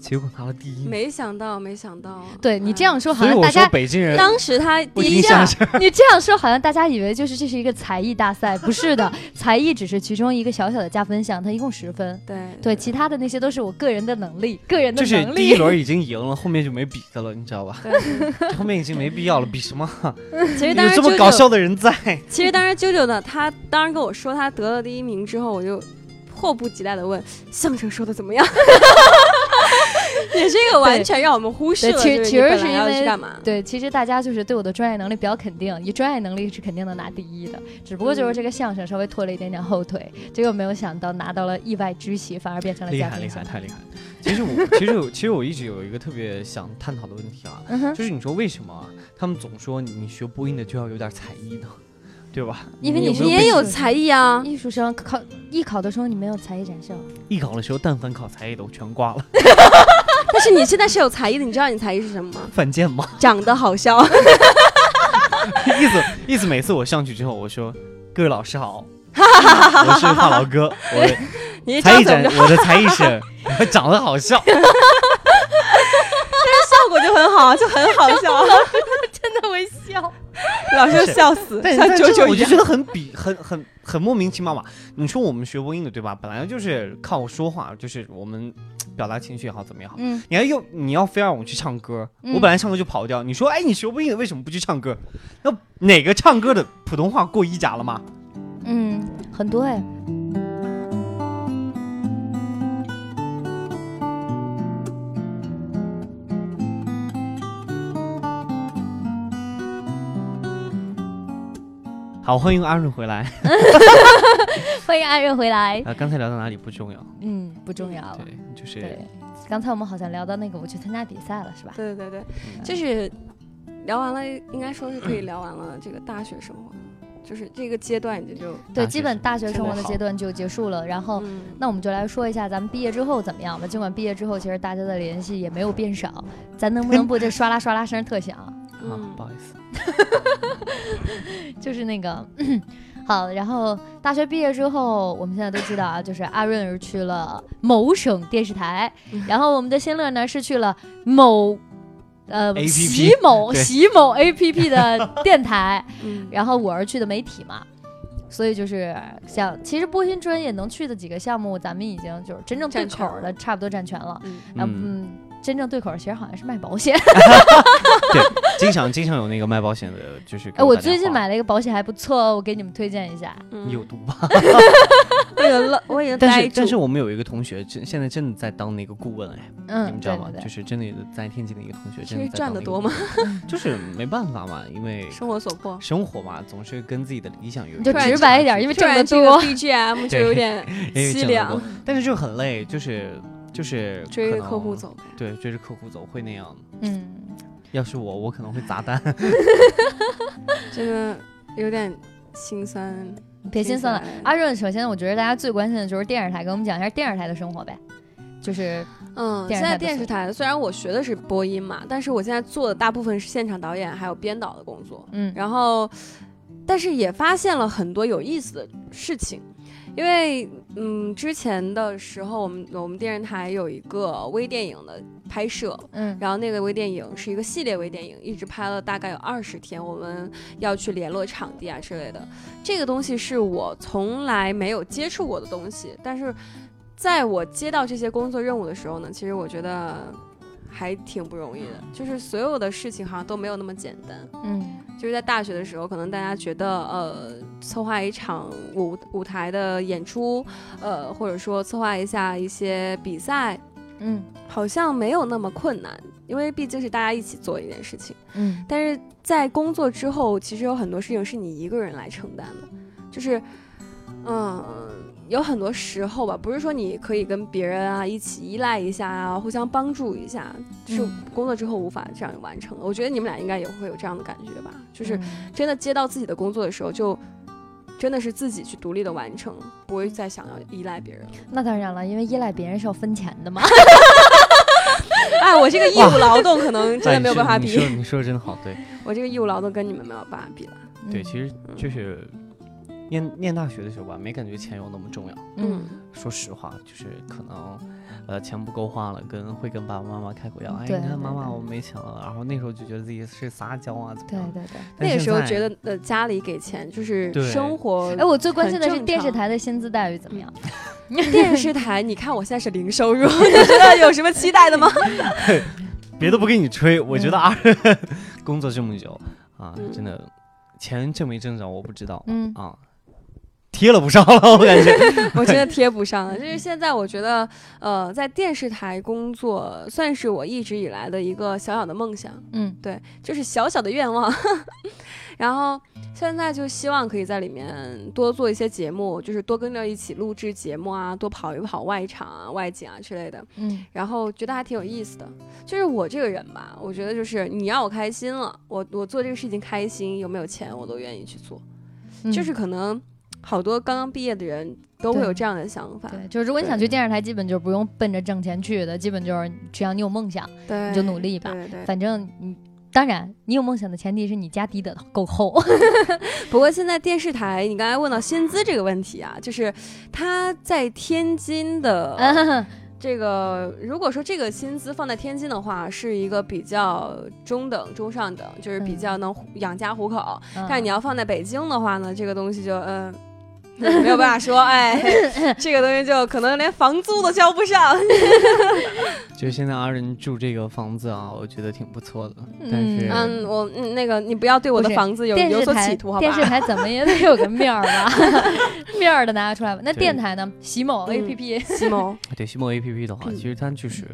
结果拿了第一，没想到，没想到。对你这样说，好像大家北京人当时他第一样，你这样说，好像大家以为就是这是一个才艺大赛，不是的，才艺只是其中一个小小的加分项，它一共十分。对对，其他的那些都是我个人的能力，个人的能力。就是第一轮已经赢了，后面就没比的了，你知道吧？对，后面已经没必要了，比什么？其实当时有这么搞笑的人在。其实当时啾啾呢，他当时跟我说他得了第一名之后，我就迫不及待的问相声说的怎么样。也是一个完全让我们忽视了，其实其实是因为对，其实大家就是对我的专业能力比较肯定，以专业能力是肯定能拿第一的，只不过就是这个相声稍微拖了一点点后腿，结果没有想到拿到了意外之喜，反而变成了厉害厉害太厉害。其实我其实其实我一直有一个特别想探讨的问题啊，嗯、就是你说为什么他们总说你学播音的就要有点才艺呢？对吧？因为你是也有才艺啊，艺术生考艺考的时候你没有才艺展示。艺考的时候，但凡考才艺的，我全挂了。但是你现在是有才艺的，你知道你才艺是什么吗？犯贱吗？长得好笑。意 思意思，每次我上去之后，我说：“各位老师好，我是话痨哥，我的才艺展，我的才艺是长得好笑。”但是效果就很好，就很好笑。老师笑死，像九九我就觉得很比很很很莫名其妙嘛。你说我们学播音的对吧？本来就是靠说话，就是我们表达情绪也好，怎么样好。嗯。你还又你要非让我去唱歌，嗯、我本来唱歌就跑调。你说，哎，你学播音的为什么不去唱歌？那哪个唱歌的普通话过一甲了吗？嗯，很多哎。好，欢迎阿润回来。欢迎阿润回来。啊，刚才聊到哪里不重要。嗯，不重要。对，就是。对，刚才我们好像聊到那个我去参加比赛了，是吧？对对对对，就是聊完了，应该说是可以聊完了这个大学生活，就是这个阶段也就对，基本大学生活的阶段就结束了。然后，嗯、那我们就来说一下咱们毕业之后怎么样吧。尽管毕业之后其实大家的联系也没有变少，咱能不能 不这刷啦刷啦声特响？不好意思，就是那个。好，然后大学毕业之后，我们现在都知道啊，就是阿润是去了某省电视台，然后我们的新乐呢是去了某呃习某习某 A P P 的 电台，然后我是去的媒体嘛。所以就是像，其实播音专业能去的几个项目，咱们已经就是真正对口的，差不多占全了。嗯。嗯。真正对口的其实好像是卖保险，对，经常经常有那个卖保险的，就是哎，我最近买了一个保险还不错，我给你们推荐一下。你有毒吧？我了，我已经但是但是我们有一个同学，真现在真的在当那个顾问哎，嗯，你们知道吗？就是真的在天津的一个同学，真的赚的多吗？就是没办法嘛，因为生活所迫，生活嘛，总是跟自己的理想有就直白一点，因为赚的多，BGM 就有点凄凉，但是就很累，就是。就是追着客户走呗，对，追着客户走会那样。嗯，要是我，我可能会砸单。真的有点心酸，别心酸了。阿润，首先我觉得大家最关心的就是电视台，给我们讲一下电视台的生活呗。就是，嗯，现在电视台虽然我学的是播音嘛，但是我现在做的大部分是现场导演还有编导的工作。嗯，然后，但是也发现了很多有意思的事情。因为嗯，之前的时候，我们我们电视台有一个微电影的拍摄，嗯，然后那个微电影是一个系列微电影，一直拍了大概有二十天，我们要去联络场地啊之类的。这个东西是我从来没有接触过的东西，但是在我接到这些工作任务的时候呢，其实我觉得还挺不容易的，就是所有的事情好像都没有那么简单，嗯。就是在大学的时候，可能大家觉得，呃，策划一场舞舞台的演出，呃，或者说策划一下一些比赛，嗯，好像没有那么困难，因为毕竟是大家一起做一件事情，嗯。但是在工作之后，其实有很多事情是你一个人来承担的，就是，嗯。有很多时候吧，不是说你可以跟别人啊一起依赖一下啊，互相帮助一下，是工作之后无法这样完成的。我觉得你们俩应该也会有这样的感觉吧，就是真的接到自己的工作的时候，就真的是自己去独立的完成，不会再想要依赖别人。那当然了，因为依赖别人是要分钱的嘛。哎，我这个义务劳动可能真的没有办法比。你说你说的真好，对 我这个义务劳动跟你们没有办法比了。对，其实就是。念念大学的时候吧，没感觉钱有那么重要。嗯，说实话，就是可能，呃，钱不够花了，跟会跟爸爸妈妈开口要。哎，你看妈妈，我没钱了。然后那时候就觉得自己是撒娇啊，怎么样？对对对。那个时候觉得，呃，家里给钱就是生活。哎，我最关心的是电视台的薪资待遇怎么样？电视台，你看我现在是零收入，你觉得有什么期待的吗？别的不跟你吹，我觉得啊，工作这么久啊，真的钱挣没挣着我不知道。嗯啊。贴了不上了，我感觉 我真的贴不上了。就是现在，我觉得，呃，在电视台工作算是我一直以来的一个小小的梦想。嗯，对，就是小小的愿望。然后现在就希望可以在里面多做一些节目，就是多跟着一起录制节目啊，多跑一跑外场啊、外景啊之类的。嗯，然后觉得还挺有意思的。就是我这个人吧，我觉得就是你让我开心了，我我做这个事情开心，有没有钱我都愿意去做。就是可能。好多刚刚毕业的人都会有这样的想法，对，就是如果你想去电视台，基本就不用奔着挣钱去的，基本就是只要你有梦想，对，你就努力吧，对对，反正你当然你有梦想的前提是你家底得够厚。不过现在电视台，你刚才问到薪资这个问题啊，就是他在天津的 这个，如果说这个薪资放在天津的话，是一个比较中等、中上等，就是比较能养家糊口。但是你要放在北京的话呢，这个东西就嗯。没有办法说，哎，这个东西就可能连房租都交不上。就现在二人住这个房子啊，我觉得挺不错的。但是，嗯，我那个你不要对我的房子有有所企图，好吧？电视台怎么也得有个面儿吧，面儿的拿出来吧。那电台呢？喜某 A P P，喜某对喜某 A P P 的话，其实它就是，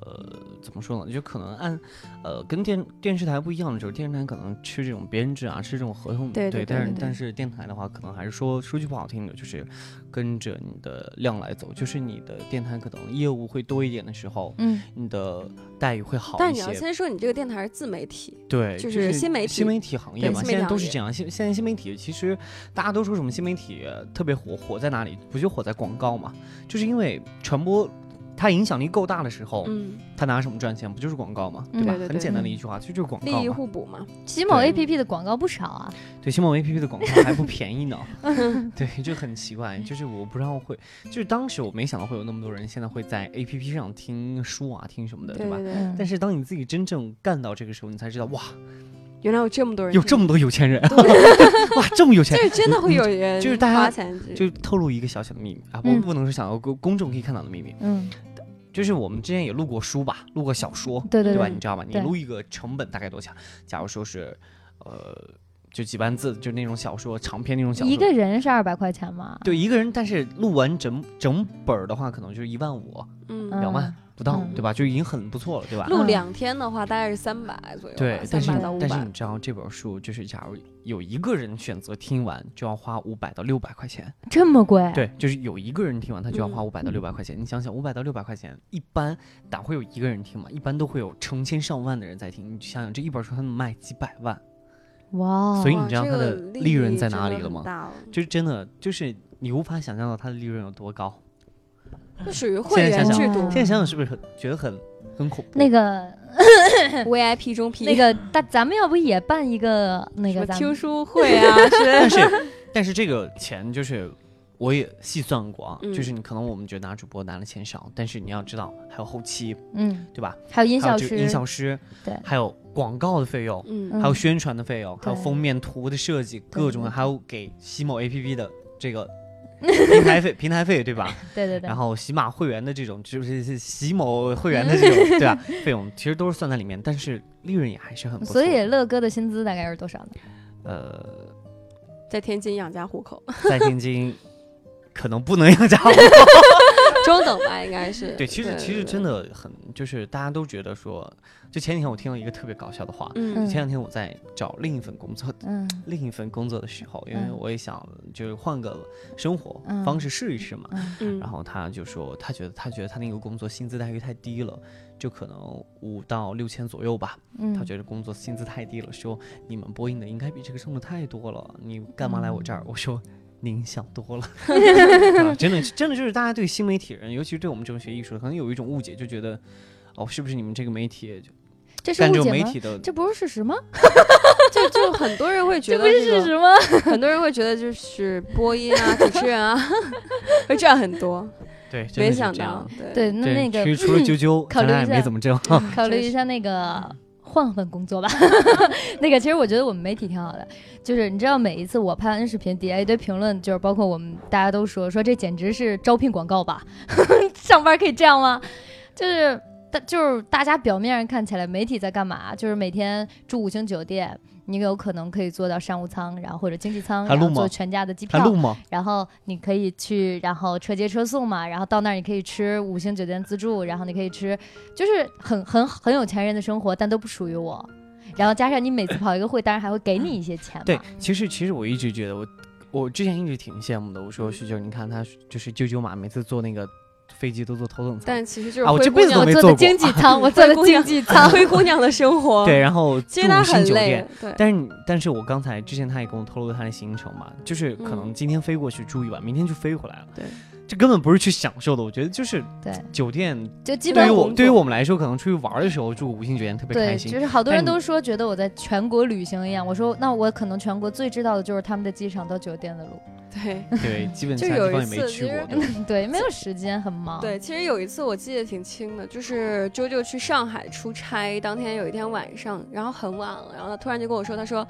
呃。怎么说呢？就可能按，呃，跟电电视台不一样的时候，电视台可能吃这种编制啊，吃这种合同，对对。但是但是电台的话，可能还是说说句不好听的，就是跟着你的量来走。就是你的电台可能业务会多一点的时候，嗯，你的待遇会好一些。但你要先说，你这个电台是自媒体，对，就是新媒体，新媒体行业嘛，现在都是这样。现现在新媒体其实大家都说什么新媒体特别火，火在哪里？不就火在广告嘛？就是因为传播。它影响力够大的时候，嗯，它拿什么赚钱？不就是广告吗？嗯对吧？对对对很简单的一句话，就就是广告利益。互补嘛。喜某 APP 的广告不少啊。对，新某 APP 的广告还不便宜呢。对，就很奇怪，就是我不知道会，就是当时我没想到会有那么多人现在会在 APP 上听书啊，听什么的，吧？对对对，嗯但是当你自己真正干到这个时候，你才知道哇，原来有这么多人，有这么多有钱人，哇，这么有钱就，是真的会有人就是大家花钱就透露一个小小的秘密啊，我们不能说想要公公众可以看到的秘密，嗯，就是我们之前也录过书吧，录过小说，对？对对对你知道吗？你录一个成本大概多少钱？假如说是，呃，就几万字，就那种小说，长篇那种小说，一个人是二百块钱吗？对一个人，但是录完整整本儿的话，可能就是一万五、两万不到，嗯对吧？就已经很不错了，对吧？嗯录两天的话大概是三百左右，对，但是三百到五百但是你。知道这本书就是，假如有一个人选择听完，就要花五百到六百块钱。这么贵？，对，就是有一个人听完，他就要花嗯五百到六百块钱。你想想，五百到六百块钱，一般哪会有一个人听嘛？一般都会有成千上万的人在听。你想想，这一本书他能卖几百万，哇，所以你知道它的利利润在哪里了吗？就是真的，就是你无法想象到它的利润有多高。这属于会现在想想员制度嗯现在想想是不是很觉得很很恐怖？那个，VIP 中 P 那个，大咱们要不也办一个那个听书会啊，但是是但是这个钱就是我也细算过啊，嗯就是你可能我们觉得拿主播拿的钱少，但是你要知道还有后期，嗯，对吧？还有音效师，音效师，对还有广告的费用，嗯嗯还有宣传的费用，还有封面图的设计，各种的，还有给喜某 APP 的这个 平台费，平台费对吧？对对对，然后喜马会员的这种，就是喜某会员的这种，对吧？费用其实都是算在里面，但是利润也还是很不错。所以乐哥的薪资大概是多少呢？呃，在天津养家糊口，在天津可能不能养家糊口。中等吧，应该是。对，其实其实真的，很，就是大家都觉得说，就前几天我听到一个特别搞笑的话，嗯前两天我在找另一份工作，嗯另一份工作的时候，因为嗯我也想就是换个生活嗯方式试一试嘛。嗯嗯，然后他就说，他觉得他觉得他那个工作薪资待遇太低了，就可能五到六千左右吧。嗯，他觉得工作薪资太低了，说你们播音的应该比这个挣的太多了，你干嘛来我这儿？我说。您想多了，啊真的真的就是大家对新媒体人，尤其是对我们这种学艺术的，可能有一种误解，就觉得，哦，是不是你们这个媒体就这是干这种误解吗？媒体的？这不是事实吗？就就很多人会觉得这不是事实吗？很多人会觉得就是播音啊、主持人啊会赚很多，对，没想是这样到，对对，那那个其实除了啾啾，考虑一下咱也没怎么挣。考虑一下那个换份工作吧。那个其实我觉得我们媒体挺好的，就是你知道每一次我拍完视频，底下一堆评论，就是包括我们大家都说说这简直是招聘广告吧，上班可以这样吗？就是。大就是大家表面上看起来媒体在干嘛？就是每天住五星酒店，你有可能可以坐到商务舱，然后或者经济舱，然后坐全家的机票还录，吗？然后你可以去，然后车接车送嘛，然后到那儿你可以吃五星酒店自助，然后你可以吃，就是很很很有钱人的生活，但都不属于我。然后加上你每次跑一个会，当然还会给你一些钱嘛。对，其实其实我一直觉得我我之前一直挺羡慕的。我说徐九，你看他就是舅舅嘛，每次坐那个飞机都坐头等舱。但其实就是啊我灰姑娘这辈子都没我坐经济舱，我坐的经济舱。灰姑娘的生活，对，，然后其实他住五星很累酒店。，对，但是，但是我刚才之前他也跟我透露他的行程嘛，就是可能嗯今天飞过去住一晚，明天就飞回来了。对，这根本不是去享受的。我觉得就是对，酒店，就基本对于我对于我们来说，可能出去玩的时候住五星酒店特别开对，心。就是好多人都说觉得我在全国旅行一样。我说那我可能全国最知道的就是他们的机场到酒店的路。对。对，基本就其他地方也有一次没去过。其实对 没有时间，很忙。对，其实有一次我记得挺清的，就是啾啾去上海出差，当天有一天晚上，然后很晚了，然后他突然就跟我说，他说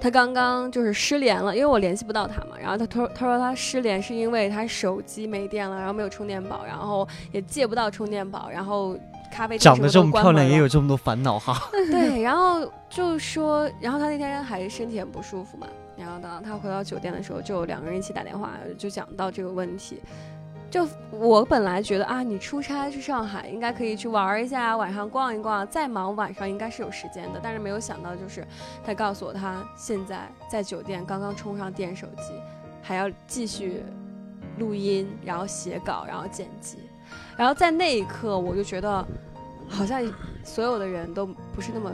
他刚刚就是失联了，因为我联系不到他嘛，然后他他他说他失联是因为他手机没电了，然后没有充电宝，然后也借不到充电宝，然后咖啡店长得这么漂亮，也有这么多烦恼哈。对，然后就说，然后他那天还身体很不舒服嘛，然后等他回到酒店的时候，就两个人一起打电话，就讲到这个问题。就我本来觉得啊，你出差去上海应该可以去玩一下，晚上逛一逛，再忙晚上应该是有时间的。但是没有想到，就是他告诉我，他现在在酒店刚刚充上电手机，还要继续录音，然后写稿，然后剪辑。然后在那一刻，我就觉得好像所有的人都不是那么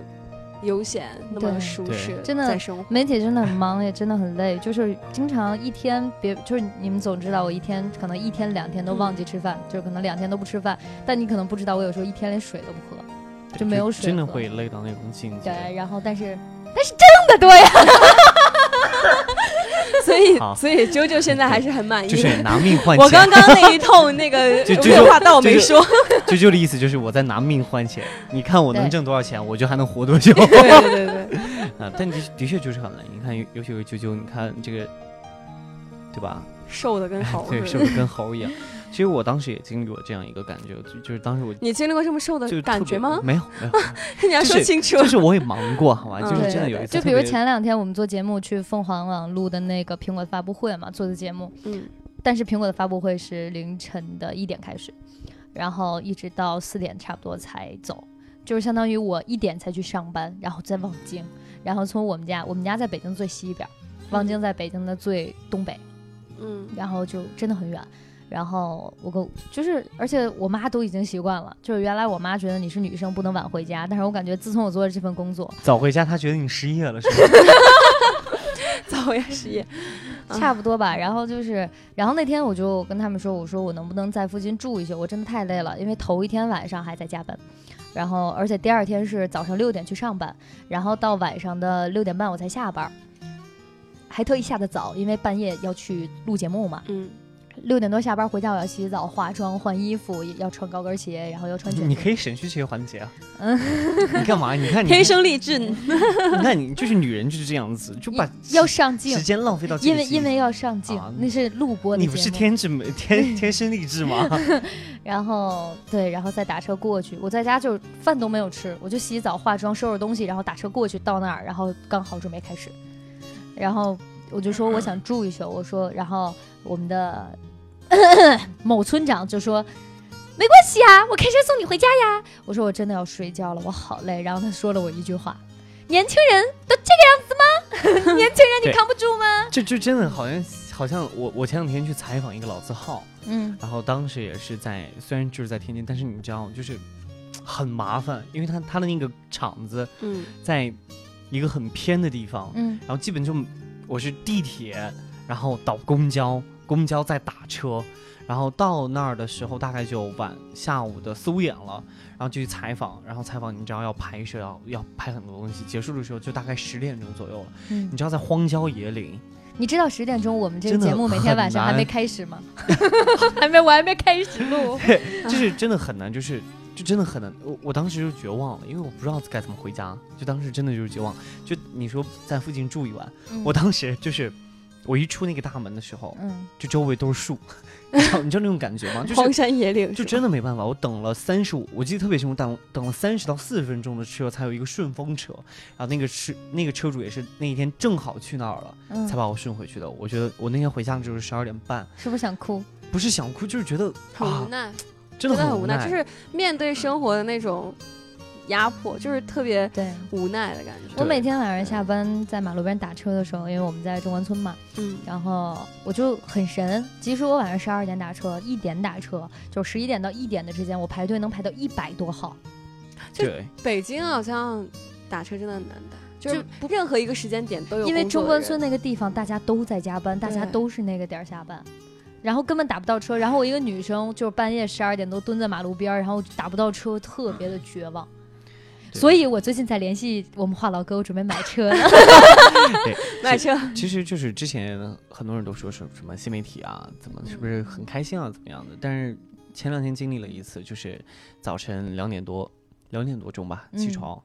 悠闲，那么舒适，真的。媒体真的很忙，也真的很累，就是经常一天别，就是你们总知道我一天可能一天两天都忘记吃饭，就是可能两天都不吃饭，但你可能不知道我有时候一天连水都不喝，就没有水，真的会累到那种境界。对，然后但是但是挣的多呀。所以，所以啾啾现在还是很满意。就是拿命换钱。我刚刚那一通那个 废话，但我没说。啾啾的意思就是我在拿命换钱。你看我能挣多少钱，我就还能活多久。对对对。啊，但的的确就是很累。你看，尤其是啾啾，你看这个，对吧？瘦的跟猴。对，瘦的跟猴一样。其实我当时也经历过这样一个感觉，就是当时我你经历过这么瘦的感觉吗？没有，没有。你要说清楚。就是我也忙过，好吧？就是真的有一次。就比如前两天我们做节目去凤凰网录的那个苹果发布会嘛，做的节目。嗯。但是苹果的发布会是凌晨的一点开始，然后一直到四点差不多才走，就是相当于我一点才去上班，然后在望京，然后从我们家，我们家在北京最西边，望京在北京的最东北。嗯。然后就真的很远。然后我跟就是，而且我妈都已经习惯了。就是原来我妈觉得你是女生不能晚回家，但是我感觉自从我做了这份工作，早回家她觉得你失业了，是吧？早回家失业，差不多吧。然后就是，然后那天我就跟他们说，我说我能不能在附近住一宿？我真的太累了，因为头一天晚上还在加班，然后而且第二天是早上六点去上班，然后到晚上的六点半我才下班，还特意下的早，因为半夜要去录节目嘛。嗯。六点多下班回家，我要洗澡、化妆、换衣服，要穿高跟鞋，然后要穿。你可以 省去这些环节啊！嗯，你干嘛？你看你天生丽质。那你就是女人就是这样子，就把要上镜，时间浪费到。因为因为要上镜，那是录播的。你不是天质美天天生丽质吗？然后对，然后再打车过去。我在家就饭都没有吃，我就洗澡、化妆、收拾东西，然后打车过去到那儿，然后刚好准备开始。然后我就说我想住一宿，我说然后我们的。某村长就说：“没关系啊，我开车送你回家呀。”我说：“我真的要睡觉了，我好累。”然后他说了我一句话：“年轻人都这个样子吗？年轻人你扛不住吗？” 这就真的好像好像我我前两天去采访一个老字号，嗯，然后当时也是在虽然就是在天津，但是你知道就是很麻烦，因为他他的那个厂子嗯在一个很偏的地方，嗯，然后基本就我是地铁，然后倒公交。公交在打车，然后到那儿的时候大概就晚下午的四五点了，然后就去采访，然后采访你知道要拍摄要要拍很多东西，结束的时候就大概十点钟左右了。嗯，你知道在荒郊野岭，你知道十点钟我们这个节目每天晚上还没开始吗？还没，我还没开始录。就是真的很难，就是就真的很难。我我当时就绝望了，因为我不知道该怎么回家，就当时真的就是绝望。就你说在附近住一晚，我当时就是。我一出那个大门的时候，嗯，就周围都是树，你知道你知道那种感觉吗？就是荒山野岭，就真的没办法。我等了三十五，我记得特别清楚，等等了三十到四十分钟的车才有一个顺风车，然后那个是那个车主也是那一天正好去那儿了，才把我顺回去的。我觉得我那天回家的时候是十二点半，是不是想哭？不是想哭，就是觉得很无奈，真的很无奈，就是面对生活的那种。压迫就是特别对无奈的感觉。我每天晚上下班在马路边打车的时候，因为我们在中关村嘛，嗯，然后我就很神。即使我晚上十二点打车，一点打车，就十一点到一点的之间，我排队能排到一百多号。对，北京好像打车真的很难打，就是任何一个时间点都有。因为中关村那个地方大家都在加班，大家都是那个点儿下班，然后根本打不到车。然后我一个女生，就是半夜十二点多蹲在马路边，然后打不到车，特别的绝望。所以我最近在联系我们话痨哥，我准备买车 了。买车，其实就是之前很多人都说什什么新媒体啊，怎么是不是很开心啊，怎么样的？但是前两天经历了一次，就是早晨两点多，两点多钟吧起床，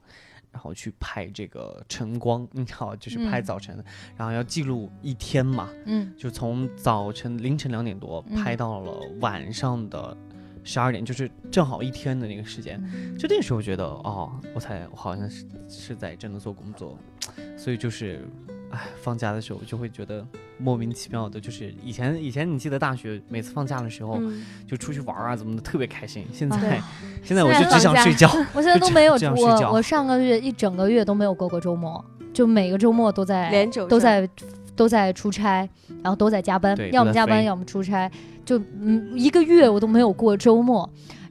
然后去拍这个晨光，你知道，就是拍早晨，然后要记录一天嘛，嗯，就从早晨凌晨两点多拍到了晚上的。十二点就是正好一天的那个时间，就那时候觉得哦，我才我好像是是在真的做工作，所以就是，哎，放假的时候就会觉得莫名其妙的，就是以前以前你记得大学每次放假的时候就出去玩啊怎么的特别开心，现在现在我就只想睡觉，我现在都没有我我上个月一整个月都没有过过周末，就每个周末都在都在都在出差，然后都在加班，要么加班要么出差。就嗯，一个月我都没有过周末，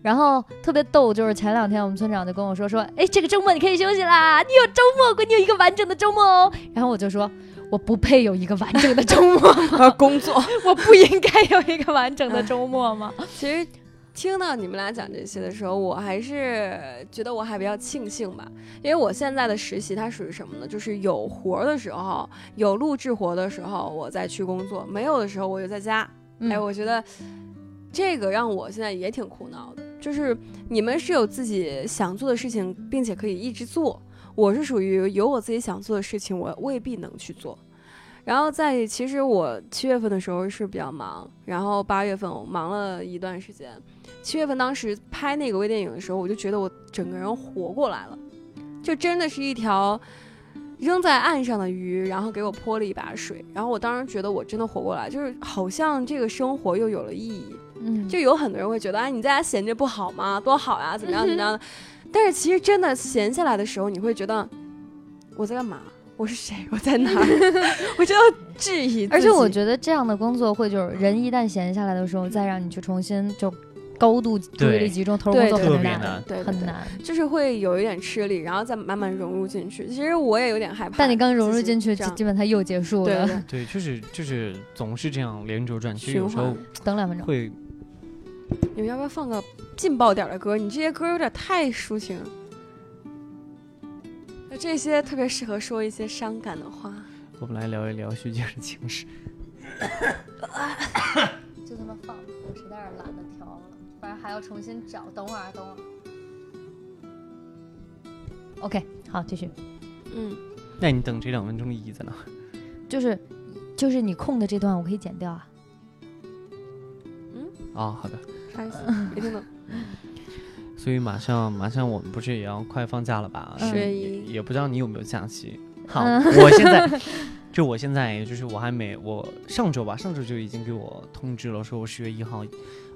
然后特别逗，就是前两天我们村长就跟我说说，哎，这个周末你可以休息啦，你有周末，闺女有一个完整的周末哦。然后我就说，我不配有一个完整的周末吗？工作，我不应该有一个完整的周末吗？其实。听到你们俩讲这些的时候，我还是觉得我还比较庆幸吧，因为我现在的实习它属于什么呢？就是有活的时候，有录制活的时候，我再去工作；没有的时候，我就在家。哎，我觉得这个让我现在也挺苦恼的。就是你们是有自己想做的事情，并且可以一直做；我是属于有我自己想做的事情，我未必能去做。然后在其实我七月份的时候是比较忙，然后八月份我忙了一段时间。七月份当时拍那个微电影的时候，我就觉得我整个人活过来了，就真的是一条扔在岸上的鱼，然后给我泼了一把水，然后我当时觉得我真的活过来，就是好像这个生活又有了意义。嗯，就有很多人会觉得，哎，你在家闲着不好吗？多好呀，怎么样怎么样的？但是其实真的闲下来的时候，你会觉得我在干嘛？我是谁？我在哪？我就要质疑。而且我觉得这样的工作会就是人一旦闲下来的时候，再让你去重新就高度注意力集中投入工作很难，对，很难，就是会有一点吃力，然后再慢慢融入进去。其实我也有点害怕。但你刚融入进去，基本它又结束了。对，就是就是总是这样连轴转。其实有时候等两分钟会。你们要不要放个劲爆点的歌？你这些歌有点太抒情。那这些特别适合说一些伤感的话。我们来聊一聊徐静的情史。就这么放，我实在是懒得调了，反正还要重新找。等会儿，等会儿。OK，好，继续。嗯。那你等这两分钟的意义在哪？就是，就是你空的这段，我可以剪掉啊。嗯。啊，好的。啥意思？没听懂。所以马上马上我们不是也要快放假了吧？十一也不知道你有没有假期。好，我现在 就我现在就是我还没我上周吧，上周就已经给我通知了，说我十月一号，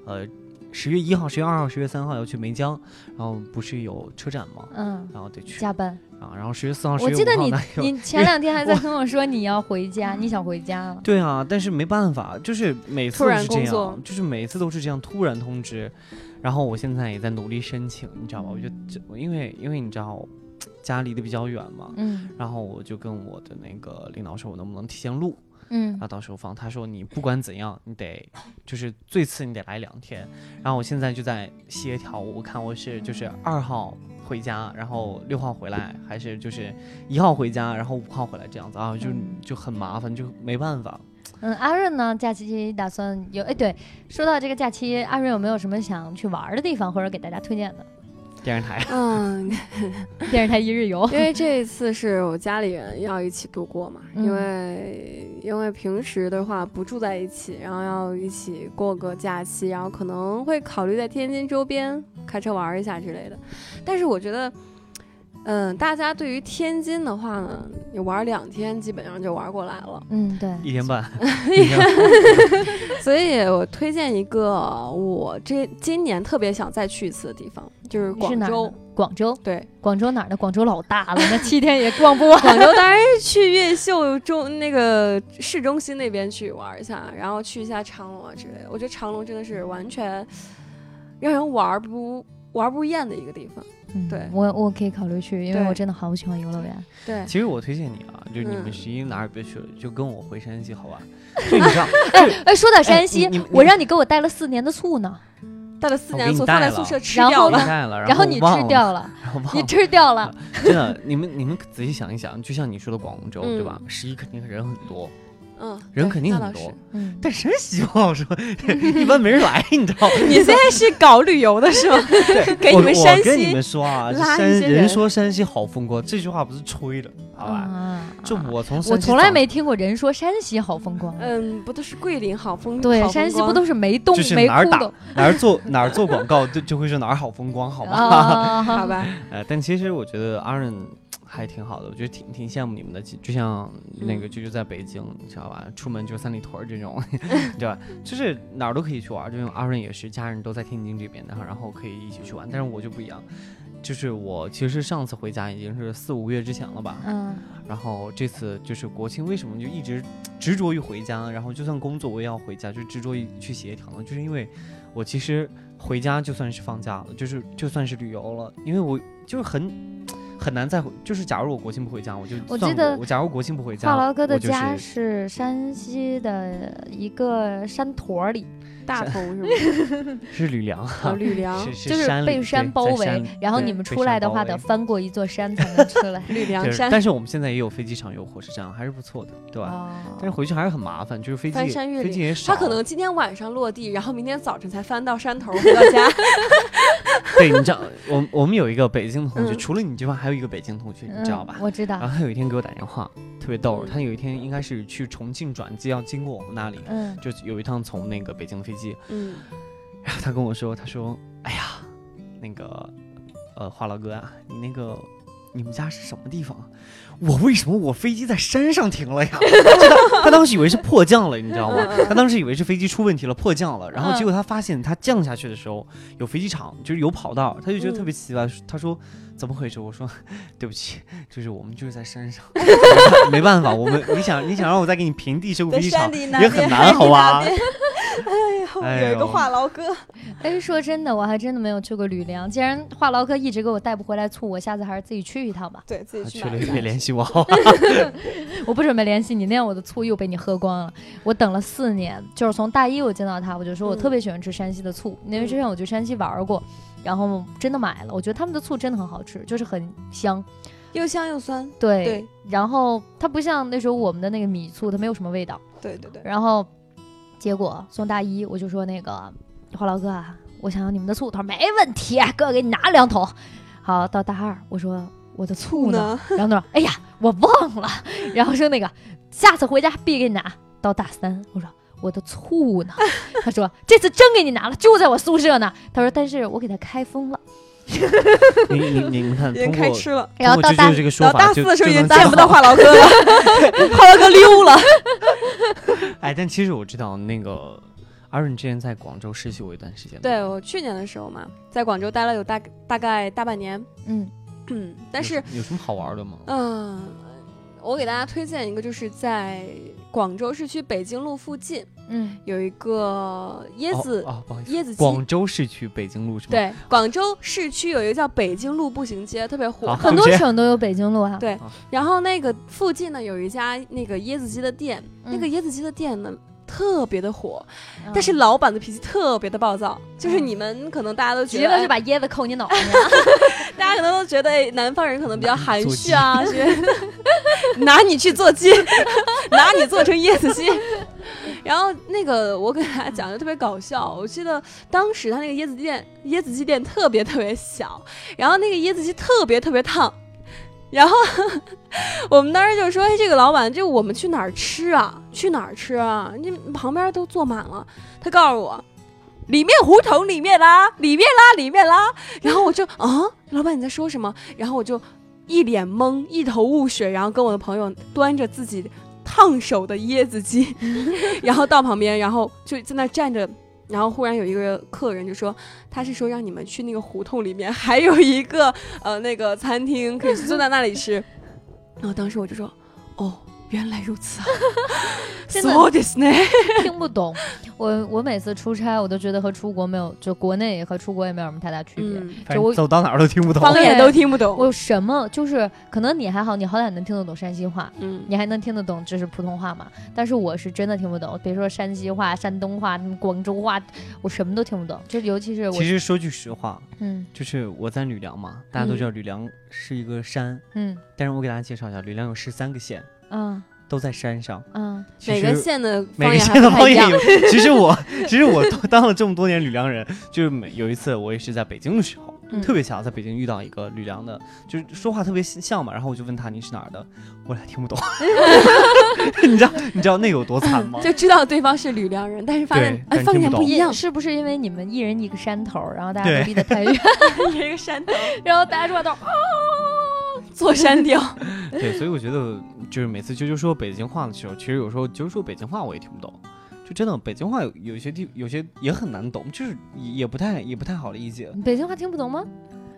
呃，十月一号、十月二号、十月三号要去梅江，然后不是有车展吗？嗯，然后得去加班啊。然后十月四号、十月五号，我记得你你前两天还在跟我说你要回家，你想回家了。对啊，但是没办法，就是每次都是这样，就是每次都是这样突然通知。然后我现在也在努力申请，你知道吧？我就因为因为你知道家离得比较远嘛，嗯，然后我就跟我的那个领导说，我能不能提前录，嗯，啊到时候放。他说你不管怎样，你得就是最次你得来两天。然后我现在就在协调，我看我是就是二号回家，然后六号回来，还是就是一号回家，然后五号回来这样子啊，就就很麻烦，就没办法。嗯，阿润呢？假期打算有？哎，对，说到这个假期，阿润有没有什么想去玩的地方，或者给大家推荐的？电视台，嗯，电视台一日游。因为这一次是我家里人要一起度过嘛，因为因为平时的话不住在一起，然后要一起过个假期，然后可能会考虑在天津周边开车玩一下之类的。但是我觉得。嗯，大家对于天津的话呢，你玩两天基本上就玩过来了。嗯，对，一天半。所以我推荐一个我这今年特别想再去一次的地方，就是广州。广州，对，广州哪儿的？广州老大了，那七天也逛不完。广州 当然是去越秀中那个市中心那边去玩一下，然后去一下长隆啊之类的。我觉得长隆真的是完全让人玩不玩不厌的一个地方。对我我可以考虑去，因为我真的好喜欢游乐园。对，其实我推荐你啊，就你们十一哪儿别去了，就跟我回山西好吧？就你知道，哎，说到山西，我让你给我带了四年的醋呢，带了四年醋放在宿舍吃掉了，然后你吃掉了，你吃掉了。真的，你们你们仔细想一想，就像你说的广州对吧？十一肯定人很多。嗯，人肯定很多，嗯，但山西不好说，一般没人来，你知道吗？你现在是搞旅游的是吗？给你们山西，我跟你们说啊，山人说山西好风光，这句话不是吹的，好吧？就我从我从来没听过人说山西好风光，嗯，不都是桂林好风？对，山西不都是没东没哪儿打哪儿做哪儿做广告，就就会说哪儿好风光，好吧？好吧。呃，但其实我觉得阿润。还挺好的，我觉得挺挺羡慕你们的，就像那个啾啾在北京，你知道吧？出门就三里屯这种，对吧？就是哪儿都可以去玩，就像阿润也是，家人都在天津这边的，然后可以一起去玩。但是我就不一样，就是我其实上次回家已经是四五个月之前了吧，嗯，然后这次就是国庆，为什么就一直执着于回家？然后就算工作我也要回家，就执着于去协调呢？就是因为我其实回家就算是放假了，就是就算是旅游了，因为我就是很。很难再回，就是假如我国庆不回家，我就我记得我假如国庆不回家，话痨哥的家是山西的一个山坨里。大同是吗？是吕梁，吕梁就是被山包围，然后你们出来的话得翻过一座山才能出来。吕梁山，但是我们现在也有飞机场，有火车站，还是不错的，对吧？但是回去还是很麻烦，就是飞机翻山越岭，也少。他可能今天晚上落地，然后明天早晨才翻到山头回到家。对，你知道，我我们有一个北京的同学，除了你之外，还有一个北京同学，你知道吧？我知道。然后他有一天给我打电话，特别逗。他有一天应该是去重庆转机，要经过我们那里，嗯，就有一趟从那个北京的飞机，嗯。然后他跟我说：“他说，哎呀，那个，呃，话痨哥啊，你那个，你们家是什么地方？我为什么我飞机在山上停了呀？他当时以为是迫降了，你知道吗？他当时以为是飞机出问题了，迫降了。然后结果他发现他降下去的时候有飞机场，就是有跑道，他就觉得特别奇怪。他说怎么回事？我说对不起，就是我们就是在山上，没办法，我们你想你想让我再给你平地修飞机场也很难，好吧？” 哎呦，有一个话痨哥。哎，说真的，我还真的没有去过吕梁。既然话痨哥一直给我带不回来醋，我下次还是自己去一趟吧。对自己去。去了别联系我。我不准备联系你，那样我的醋又被你喝光了。我等了四年，就是从大一我见到他，我就说我特别喜欢吃山西的醋，因为之前我去山西玩过，然后真的买了。我觉得他们的醋真的很好吃，就是很香，又香又酸。对对。然后它不像那时候我们的那个米醋，它没有什么味道。对对对。然后。结果送大一，我就说那个花老哥啊，我想要你们的醋，他说没问题，哥给你拿两桶。好，到大二，我说我的醋呢？然后他说，哎呀，我忘了。然后说那个下次回家必给你拿。到大三，我说我的醋呢？他说这次真给你拿了，就在我宿舍呢。他说，但是我给他开封了。你你你们看，开吃了。然后到大大四的时候已经见不到话痨哥了，话痨哥溜了。哎，但其实我知道那个阿润之前在广州实习过一段时间。对我去年的时候嘛，在广州待了有大大概大半年。嗯嗯，但是有什么好玩的吗？嗯，我给大家推荐一个，就是在广州市区北京路附近，嗯，有一个椰子啊，不好意思，椰子广州市区北京路是吗？对，广州市区有一个叫北京路步行街，特别火，很多省都有北京路啊。对，然后那个附近呢有一家那个椰子鸡的店。那个椰子鸡的店呢，特别的火，但是老板的脾气特别的暴躁，就是你们可能大家都觉得就把椰子扣你脑袋上，大家可能都觉得南方人可能比较含蓄啊，觉得 拿你去做鸡，拿你做成椰子鸡。然后那个我给大家讲的特别搞笑，我记得当时他那个椰子店椰子鸡店特别特别小，然后那个椰子鸡特别特别烫。然后我们当时就说：“哎，这个老板，这我们去哪儿吃啊？去哪儿吃啊？你旁边都坐满了。”他告诉我：“里面胡同里面啦，里面啦，里面啦。”然后我就啊，老板你在说什么？然后我就一脸懵，一头雾水，然后跟我的朋友端着自己烫手的椰子鸡，然后到旁边，然后就在那站着。然后忽然有一个客人就说，他是说让你们去那个胡同里面还有一个呃那个餐厅可以坐在那里吃，然后当时我就说，哦。原来如此啊！真的 听不懂。我我每次出差，我都觉得和出国没有，就国内和出国也没有什么太大区别。就我走到哪儿都听不懂，方言都听不懂。我什么就是可能你还好，你好歹能听得懂山西话，嗯，你还能听得懂就是普通话嘛。但是我是真的听不懂，比如说山西话、山东话、广州话，我什么都听不懂。就尤其是其实说句实话，嗯，就是我在吕梁嘛，大家都知道吕梁是一个山，嗯，但是我给大家介绍一下，吕梁有十三个县。嗯，都在山上。嗯，每个县的每个县的方言有。其实我，其实我当了这么多年吕梁人，就是每有一次我也是在北京的时候，特别巧，在北京遇到一个吕梁的，就是说话特别像嘛。然后我就问他你是哪儿的，我俩听不懂。你知道你知道那有多惨吗？就知道对方是吕梁人，但是发现哎方言不一样，是不是因为你们一人一个山头，然后大家都离得太远，一个山头，然后大家说话都啊。做山雕，对，所以我觉得就是每次啾啾说北京话的时候，其实有时候啾啾说北京话我也听不懂，就真的北京话有有些地有些也很难懂，就是也也不太也不太好理解。北京话听不懂吗？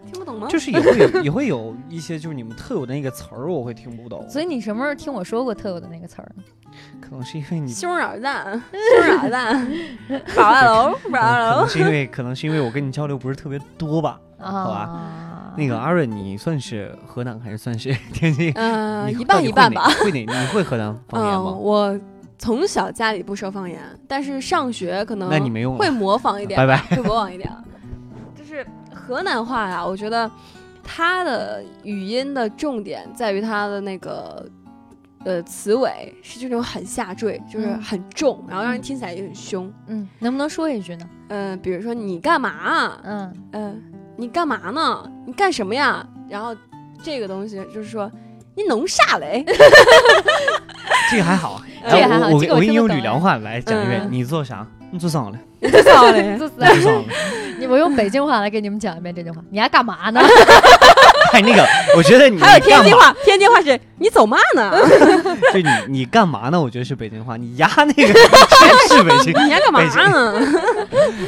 听不懂吗？就是也会有也会有一些就是你们特有的那个词儿，我会听不懂。所以你什么时候听我说过特有的那个词儿呢？可能是因为你胸耳蛋，胸耳蛋，宝二楼，宝二楼可能。是因为可能是因为我跟你交流不是特别多吧。好吧那个阿瑞，你算是河南还是算是 天津？嗯，你一半一半吧。会哪？你会河南 方言吗？我从小家里不说方言，但是上学可能那你没用，会模仿一点，拜拜，会模仿一点。就是河南话呀，我觉得它的语音的重点在于它的那个呃词尾是这种很下坠，就是很重，然后让人听起来也很凶。嗯，能不能说一句呢？嗯，比如说你干嘛？嗯嗯。你干嘛呢？你干什么呀？然后这个东西就是说，你弄啥嘞？这个还好，这个还好。我我给你用吕梁话来讲一遍，你做啥？你做啥嘞？你做啥嘞？你做啥嘞？你我用北京话来给你们讲一遍这句话，你还干嘛呢？哎，那个，我觉得你还有天津话，天津话是你走嘛呢？就你你干嘛呢？我觉得是北京话，你压那个 是北京，你压干嘛呢？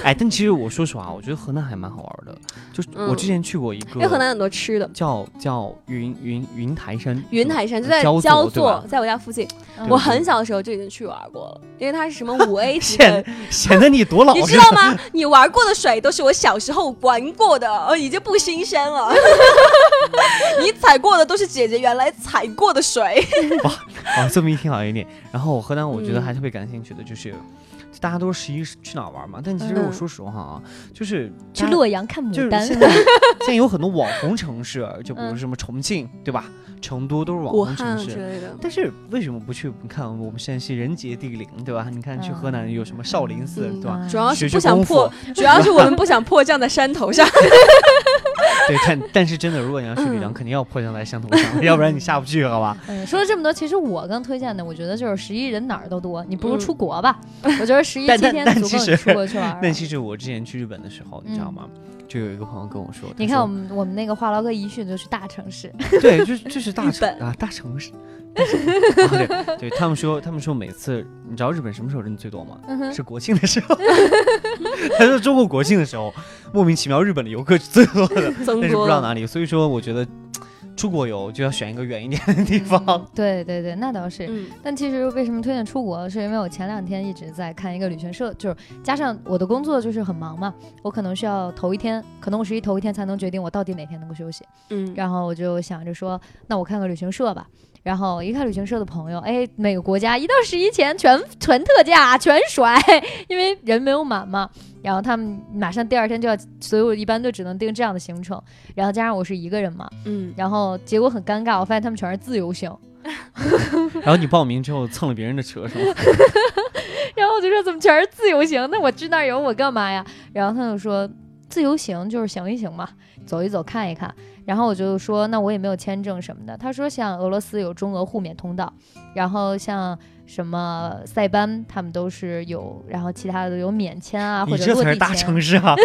哎，但其实我说实话，我觉得河南还蛮好玩的。就是我之前去过一个，因为河南很多吃的，叫叫云云云台山，云台山就在焦作，在我家附近。我很小的时候就已经去玩过了，因为它是什么五 A 级的，显得你多老，你知道吗？你玩过的水都是我小时候玩过的，呃，已经不新鲜了。你踩过的都是姐姐原来踩过的水。哇，哇，这么一听好一点。然后我河南，我觉得还特别感兴趣的就是。大家都十一去哪玩嘛？但其实我说实话啊，就是去洛阳看牡丹。现在现在有很多网红城市，就比如什么重庆，对吧？成都都是网红城市。但是为什么不去？你看我们山西人杰地灵，对吧？你看去河南有什么少林寺，对吧？主要是不想破，主要是我们不想迫降在山头上。对，但但是真的，如果你要去吕梁，肯定要迫降在山头上，要不然你下不去，好吧？嗯，说了这么多，其实我更推荐的，我觉得就是十一人哪儿都多，你不如出国吧。我觉得十一七天足够出国去玩。但其实我之前去日本的时候，你知道吗？就有一个朋友跟我说，你看我们我们那个话痨哥一去就是大城市，对，就就是大城啊，大城市。对，对他们说，他们说每次你知道日本什么时候人最多吗？是国庆的时候。他说中国国庆的时候，莫名其妙日本的游客是最多的，但是不知道哪里。所以说，我觉得。出国游就要选一个远一点的地方。对对对，那倒是。但其实为什么推荐出国，是因为我前两天一直在看一个旅行社，就是加上我的工作就是很忙嘛，我可能需要头一天，可能我十一头一天才能决定我到底哪天能够休息。嗯，然后我就想着说，那我看个旅行社吧。然后一看旅行社的朋友，哎，每个国家一到十一前全全特价，全甩，因为人没有满嘛。然后他们马上第二天就要，所以我一般都只能订这样的行程。然后加上我是一个人嘛，嗯，然后结果很尴尬，我发现他们全是自由行。然后你报名之后蹭了别人的车是吗？然后我就说怎么全是自由行？那我去那儿游我干嘛呀？然后他就说自由行就是行一行嘛，走一走看一看。然后我就说，那我也没有签证什么的。他说，像俄罗斯有中俄互免通道，然后像什么塞班，他们都是有，然后其他的有免签啊，或者落地签。这才是大城市啊！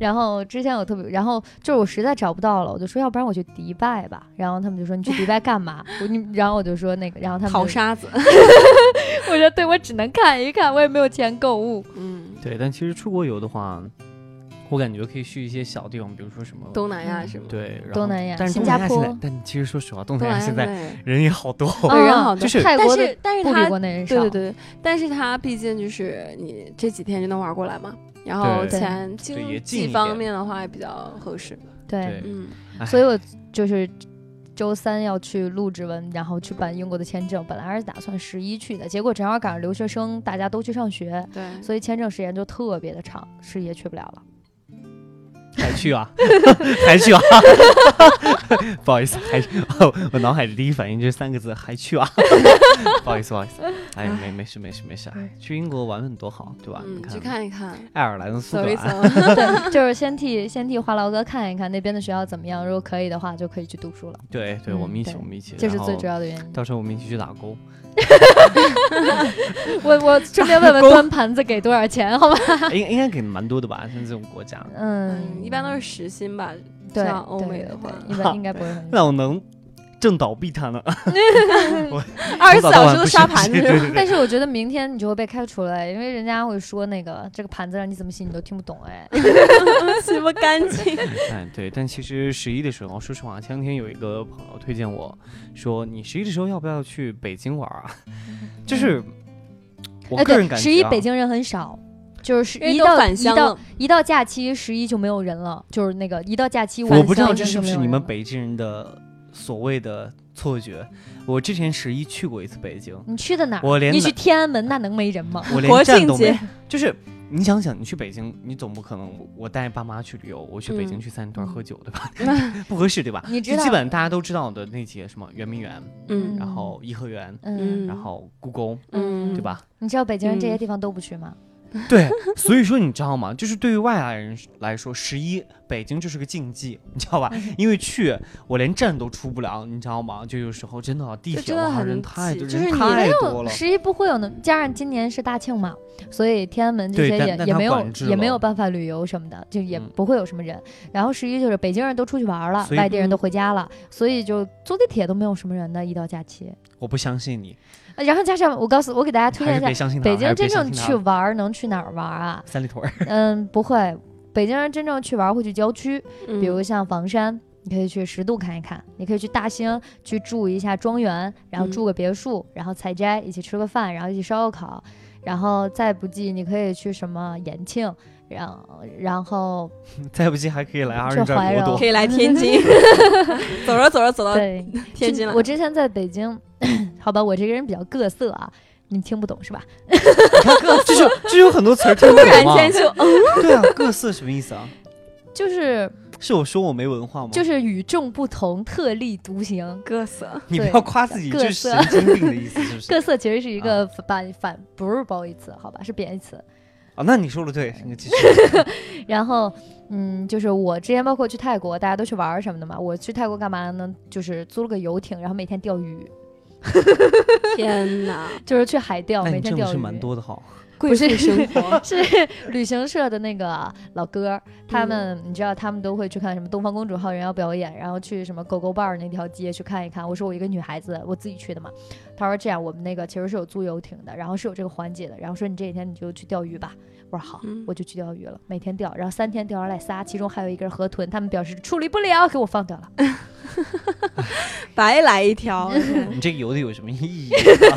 然后之前我特别，然后就是我实在找不到了，我就说，要不然我去迪拜吧。然后他们就说，你去迪拜干嘛？我你，然后我就说那个，然后他们淘沙子。我说，对，我只能看一看，我也没有钱购物。嗯，对，但其实出国游的话。我感觉可以去一些小地方，比如说什么东南亚什么？对，东南亚，但是新加坡。但其实说实话，东南亚现在 人也好多，人好多。就是泰国的，但是他国内人少。对对对，但是他毕竟就是你这几天就能玩过来嘛，然后钱经济方面的话也比较合适。对，嗯，所以我就是周三要去录指纹，然后去办英国的签证。本来是打算十一去的，结果正好赶上留学生大家都去上学，对，所以签证时间就特别的长，十一去不了了。还去啊？还去啊？不好意思，还 我脑海里第一反应就是三个字：还去啊？不好意思，不好意思。哎，没没事没事没事。哎去英国玩玩多好，对吧？嗯，去看一看爱尔兰、苏格兰。对，就是先替先替话痨哥看一看那边的学校怎么样，如果可以的话，就可以去读书了。对对，我们一起，我们一起。这是最主要的原因。到时候我们一起去打工。我我顺便问问端盘子给多少钱，好吧？应应该给蛮多的吧？像这种国家，嗯，一般都是时薪吧。对，像欧美的话，一般应该不会很。那我能正倒闭他呢。二十四小时都刷盘子。但是我觉得明天你就会被开除了，因为人家会说那个这个盘子让你怎么洗你都听不懂哎，洗不干净。哎，对，但其实十一的时候，说实话，前两天有一个朋友推荐我说，你十一的时候要不要去北京玩啊？就是我个人感觉，十一北京人很少。就是一到一到一到假期，十一就没有人了。就是那个一到假期，我不知道这是不是你们北京人的所谓的错觉。我之前十一去过一次北京，你去的哪？我连你去天安门，那能没人吗？我连站都没。就是你想想，你去北京，你总不可能我带爸妈去旅游，我去北京去三里屯喝酒，对吧？不合适，对吧？你知道，基本大家都知道的那些什么圆明园，嗯，然后颐和园，嗯，然后故宫，嗯，对吧？你知道北京人这些地方都不去吗？对，所以说你知道吗？就是对于外来人来说，十一北京就是个禁忌，你知道吧？因为去我连站都出不了，你知道吗？就有时候真的地铁哇人太多，人太多了。十一不会有那，加上今年是大庆嘛，所以天安门这些也也没有也没有办法旅游什么的，就也不会有什么人。然后十一就是北京人都出去玩了，外地人都回家了，所以就坐地铁都没有什么人的，一到假期。我不相信你。然后加上我告诉我给大家推荐一下，北京真正去玩能去哪儿玩啊？三里屯。嗯，不会，北京人真正去玩会去郊区，比如像房山，你可以去十渡看一看；你可以去大兴去住一下庄园，然后住个别墅，然后采摘，一起吃个饭，然后一起烧个烤。然后再不济，你可以去什么延庆，然然后 再不济还可以来二人转国可以来天津，走着走着走到天津了。我之前在北京。好吧，我这个人比较各色啊，你听不懂是吧？各 这就这有很多词儿听不懂吗？对啊，各色什么意思啊？就是是我说我没文化吗？就是与众不同，特立独行，各色。你不要夸自己，就是神经病的意思，是不是？各色其实是一个反反，不是褒义词，好吧？是贬义词。啊，那你说的对，你继续。然后，嗯，就是我之前包括去泰国，大家都去玩什么的嘛。我去泰国干嘛呢？就是租了个游艇，然后每天钓鱼。天哪！就是去海钓，每天钓鱼是蛮多的哈。不是生活，是旅行社的那个老哥，他们你知道，他们都会去看什么东方公主号人妖表演，然后去什么狗狗伴那条街去看一看。我说我一个女孩子，我自己去的嘛。他说这样，我们那个其实是有租游艇的，然后是有这个环节的。然后说你这几天你就去钓鱼吧。我说好，我就去钓鱼了，每天钓，然后三天钓上来仨，其中还有一根河豚，他们表示处理不了，给我放掉了。白来一条，你这游的有什么意义？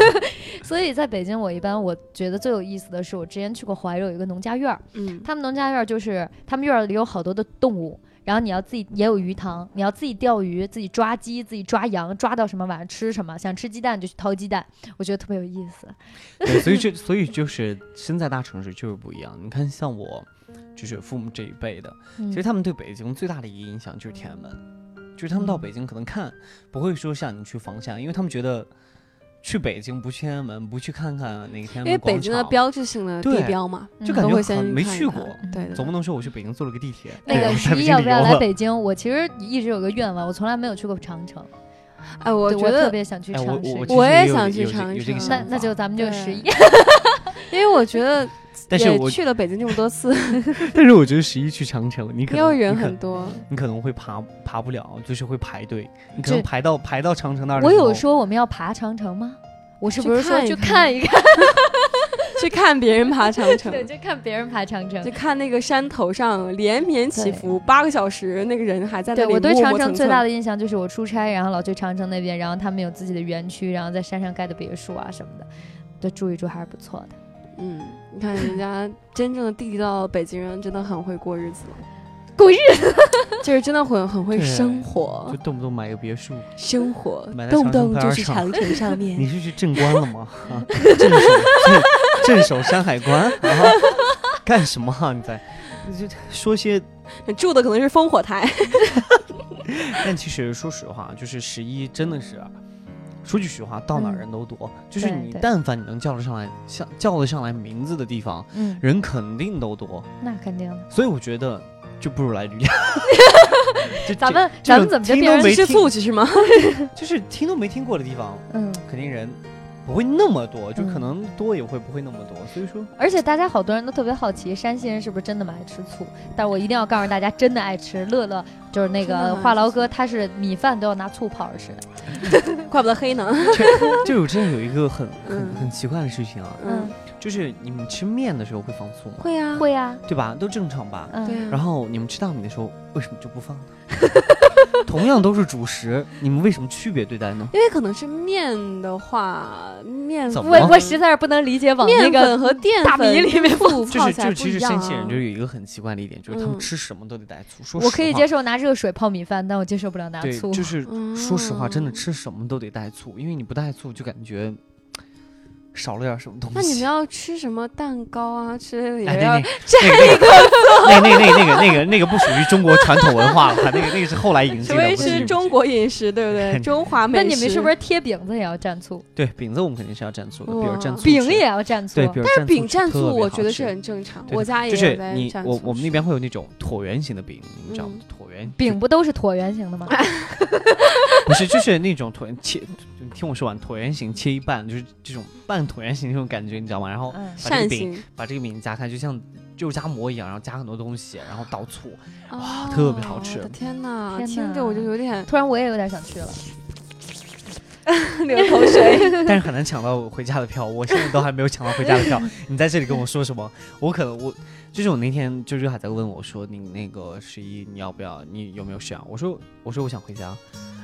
所以在北京，我一般我觉得最有意思的是，我之前去过怀柔有一个农家院儿，嗯，他们农家院儿就是他们院儿里有好多的动物，然后你要自己也有鱼塘，你要自己钓鱼，自己抓鸡，自己抓羊，抓到什么晚上吃什么，想吃鸡蛋就去掏鸡蛋，我觉得特别有意思。对，所以这所以就是身在大城市就是不一样。你看，像我就是父母这一辈的，其实他们对北京最大的一个影响就是天安门。就是他们到北京可能看不会说像你去房山，因为他们觉得去北京不去天安门不去看看那个天安门因为北京的标志性的地标嘛，就感觉没去过。对，总不能说我去北京坐了个地铁。那个十一要不要来北京？我其实一直有个愿望，我从来没有去过长城。哎，我觉得特别想去长城，我也想去长城。那那就咱们就十一，因为我觉得。但是我去了北京这么多次，但是我觉得十一去长城，你可能因为人很多，你可能会爬爬不了，就是会排队，你可能排到排到长城那儿。我有说我们要爬长城吗？我是不是说去看一看，去看别人爬长城？对，就看别人爬长城，就看那个山头上连绵起伏八个小时，那个人还在那里。我对长城最大的印象就是我出差，然后老去长城那边，然后他们有自己的园区，然后在山上盖的别墅啊什么的，就住一住还是不错的。嗯，你看人家真正的地地道道北京人真的很会过日子，过日子就是真的很很会生活，就动不动买个别墅，生活动不动就是长城上 面。你是去镇关了吗？啊，镇守镇守山海关，干什么啊？你在你就说些住的可能是烽火台，但其实说实话，就是十一真的是。说句实话，到哪人都多，就是你但凡你能叫得上来，像叫得上来名字的地方，嗯，人肯定都多。那肯定。所以我觉得就不如来旅游。咱们咱们怎么就变成吃醋去是吗？就是听都没听过的地方，嗯，肯定人不会那么多，就可能多也会不会那么多，所以说。而且大家好多人都特别好奇，山西人是不是真的么爱吃醋？但是我一定要告诉大家，真的爱吃。乐乐就是那个话痨哥，他是米饭都要拿醋泡着吃的，怪不得黑呢。就我之前有一个很很很奇怪的事情啊，嗯，就是你们吃面的时候会放醋吗？会啊，会啊，对吧？都正常吧？嗯。然后你们吃大米的时候为什么就不放呢？同样都是主食，你们为什么区别对待呢？因为可能是面的话，面我我实在是不能理解往面粉和淀大米里面放。就是就是，其实山西人就有一个很奇怪的一点，就是他们吃什么都得带醋。说我可以接受拿热水泡米饭，但我接受不了拿醋。就是说实话，真的吃什么都得带醋，因为你不带醋就感觉。少了点什么东西？那你们要吃什么蛋糕啊？之类的也要蘸一个那那那那个那个那个不属于中国传统文化了，那个那个是后来引进的。所以是中国饮食，对不对？中华美食。那你们是不是贴饼子也要蘸醋？对，饼子我们肯定是要蘸醋的，比如蘸醋。饼也要蘸醋。对，但是饼蘸醋，我觉得是很正常。我家也就是你我我们那边会有那种椭圆形的饼，你知道吗？饼不都是椭圆形的吗？不是，就是那种椭圆切。你听我说完，椭圆形切一半，就是这种半椭圆形那种感觉，你知道吗？然后把这个饼把这个饼夹开，就像肉夹馍一样，然后加很多东西，然后倒醋，哇，特别好吃！天哪，听着我就有点……突然我也有点想去了，流口水。但是很难抢到回家的票，我现在都还没有抢到回家的票。你在这里跟我说什么？我可能我就是我那天就是还在问我说，你那个十一你要不要？你有没有想？我说我说我想回家。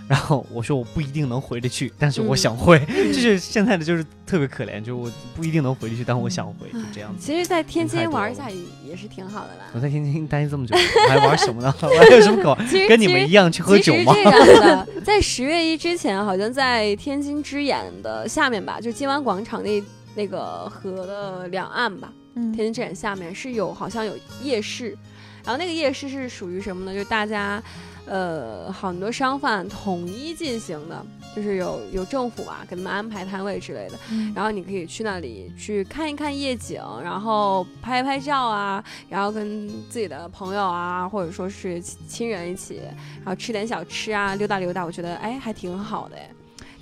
然后我说我不一定能回得去，但是我想回，就是现在的就是特别可怜，就是我不一定能回得去，但我想回，就这样子。其实，在天津玩一下也也是挺好的啦。我在天津待这么久，我还玩什么呢？我还有什么搞？跟你们一样去喝酒吗？这样的，在十月一之前，好像在天津之眼的下面吧，就金湾广场那那个河的两岸吧，天津之眼下面是有好像有夜市，然后那个夜市是属于什么呢？就大家。呃，很多商贩统一进行的，就是有有政府啊给他们安排摊位之类的，然后你可以去那里去看一看夜景，然后拍拍照啊，然后跟自己的朋友啊，或者说是亲人一起，然后吃点小吃啊，溜达溜达，我觉得哎还挺好的哎。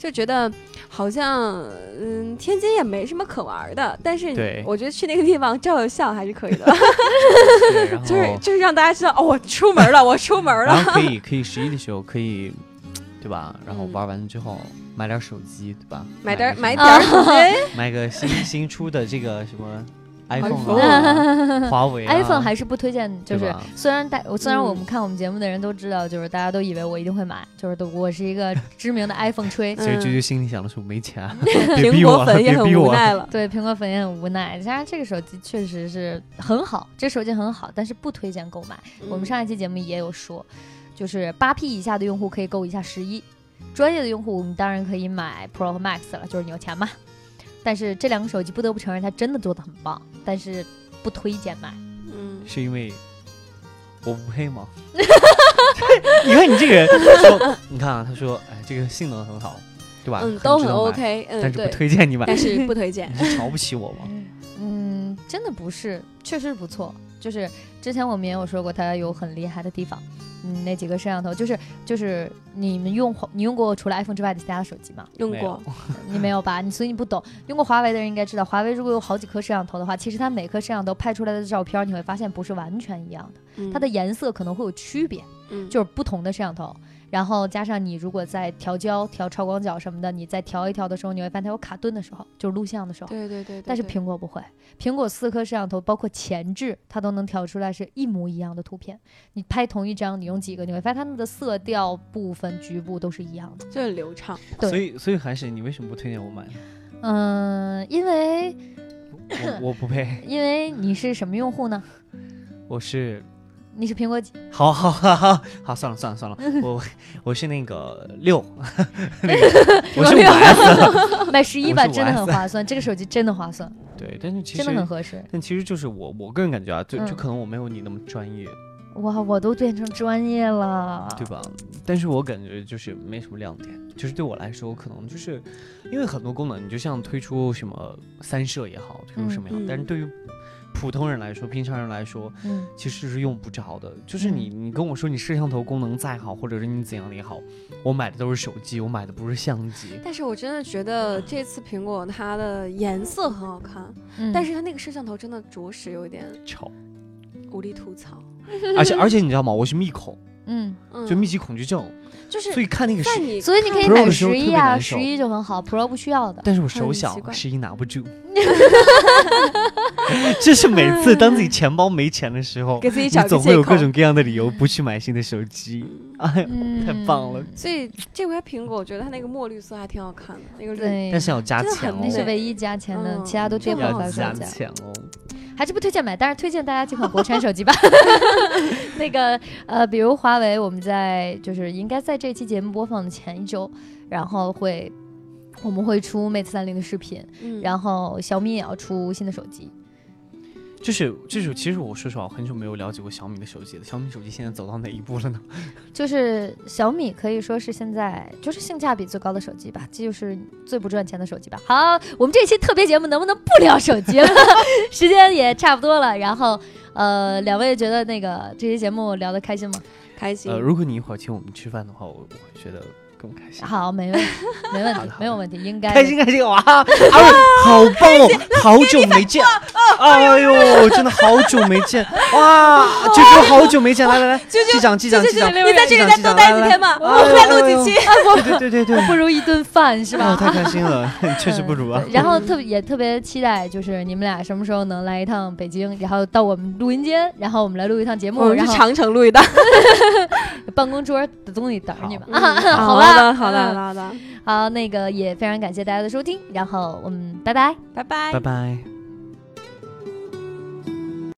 就觉得好像嗯，天津也没什么可玩的，但是我觉得去那个地方照个相还是可以的。就是就是让大家知道哦，我出门了，我出门了。然后可以 可以十一的时候可以，对吧？然后玩完了之后买点手机，对吧？买点买点手机，买个新新出的这个什么。iPhone 啊，华为，iPhone 还是不推荐。就是虽然大，虽然我们看我们节目的人都知道，就是大家都以为我一定会买，就是都我是一个 知名的 iPhone 吹。其实啾啾心里想的是我没钱，苹果粉也很无奈了。对，苹果粉也很无奈。加上这个手机确实是很好，这手机很好，但是不推荐购买。我们上一期节目也有说，就是八 P 以下的用户可以购一下十一，专业的用户我们当然可以买 Pro 和 Max 了，就是你有钱嘛。但是这两个手机不得不承认，它真的做的很棒，但是不推荐买。嗯，是因为我不配吗？你看你这个人说，你看啊，他说，哎，这个性能很好，对吧？嗯，都很 OK，嗯，但是不推荐你买，但是不推荐。你是瞧不起我吗？嗯，真的不是，确实不错。就是之前我们也有说过，它有很厉害的地方。嗯，那几个摄像头就是就是你们用你用过除了 iPhone 之外的其他的手机吗？用过，你没有吧？你所以你不懂。用过华为的人应该知道，华为如果有好几颗摄像头的话，其实它每颗摄像头拍出来的照片，你会发现不是完全一样的，它的颜色可能会有区别，就是不同的摄像头。然后加上你如果在调焦、调超广角什么的，你在调一调的时候，你会发现它有卡顿的时候，就是录像的时候。对对对。但是苹果不会，苹果四颗摄像头包括前置，它都能调出来是一模一样的图片。你拍同一张，你用几个，你会发现它们的色调部分、局部都是一样的，就很流畅。对。所以，所以还是你为什么不推荐我买？嗯，因为我我不配。因为你是什么用户呢？我是。你是苹果几？好好好好好，算了算了算了，我我是那个六，那个 我是五 S，买十一吧，真的很划算，这个手机真的划算。对，但是其实真的很合适。但其实就是我我个人感觉啊，就就可能我没有你那么专业，哇，我都变成专业了，对吧？但是我感觉就是没什么亮点，就是对我来说，可能就是因为很多功能，你就像推出什么三摄也好，推出什么也好，但是对于普通人来说，平常人来说，嗯，其实是用不着的。就是你，你跟我说你摄像头功能再好，或者是你怎样也好，我买的都是手机，我买的不是相机。但是我真的觉得这次苹果它的颜色很好看，但是它那个摄像头真的着实有点丑，无力吐槽。而且而且你知道吗？我是密孔，嗯，就密集恐惧症。就是所以看那个，所以你可以买十一啊，十一就很好，Pro 不需要的。但是我手小，十一拿不住。就是每次当自己钱包没钱的时候，给自己找总会有各种各样的理由不去买新的手机。哎，太棒了！所以这回苹果，我觉得它那个墨绿色还挺好看的，那个绿，但是要加钱，那是唯一加钱的，其他都跌破加钱哦。还是不推荐买，但是推荐大家这款国产手机吧。那个呃，比如华为，我们在就是应该在这期节目播放的前一周，然后会我们会出 Mate 三零的视频，然后小米也要出新的手机。就是就是，其实我说实话，我很久没有了解过小米的手机了。小米手机现在走到哪一步了呢？就是小米可以说是现在就是性价比最高的手机吧，这就是最不赚钱的手机吧。好，我们这期特别节目能不能不聊手机了？时间也差不多了。然后，呃，两位觉得那个这期节目聊得开心吗？开心。呃，如果你一会儿请我们吃饭的话，我我会觉得。更开心，好，没问题，没问题，没有问题，应该开心开心哇！啊，好棒哦，好久没见，哎呦，真的好久没见 哇！啾啾，好久没见，来来来，机长机长机长，你在这里再多待几天嘛，我们再录几期，对对对对，不如一顿饭是吧？太开心了，确实不如啊。然后特别也特别期待，就是你们俩什么时候能来一趟北京，然后到我们录音间，然后我们来录一趟节目，然后长城录一档，办公桌的东西等着你们，好吧。好的，好的，好的，好，那个也非常感谢大家的收听，然后我们拜拜，拜拜，拜拜。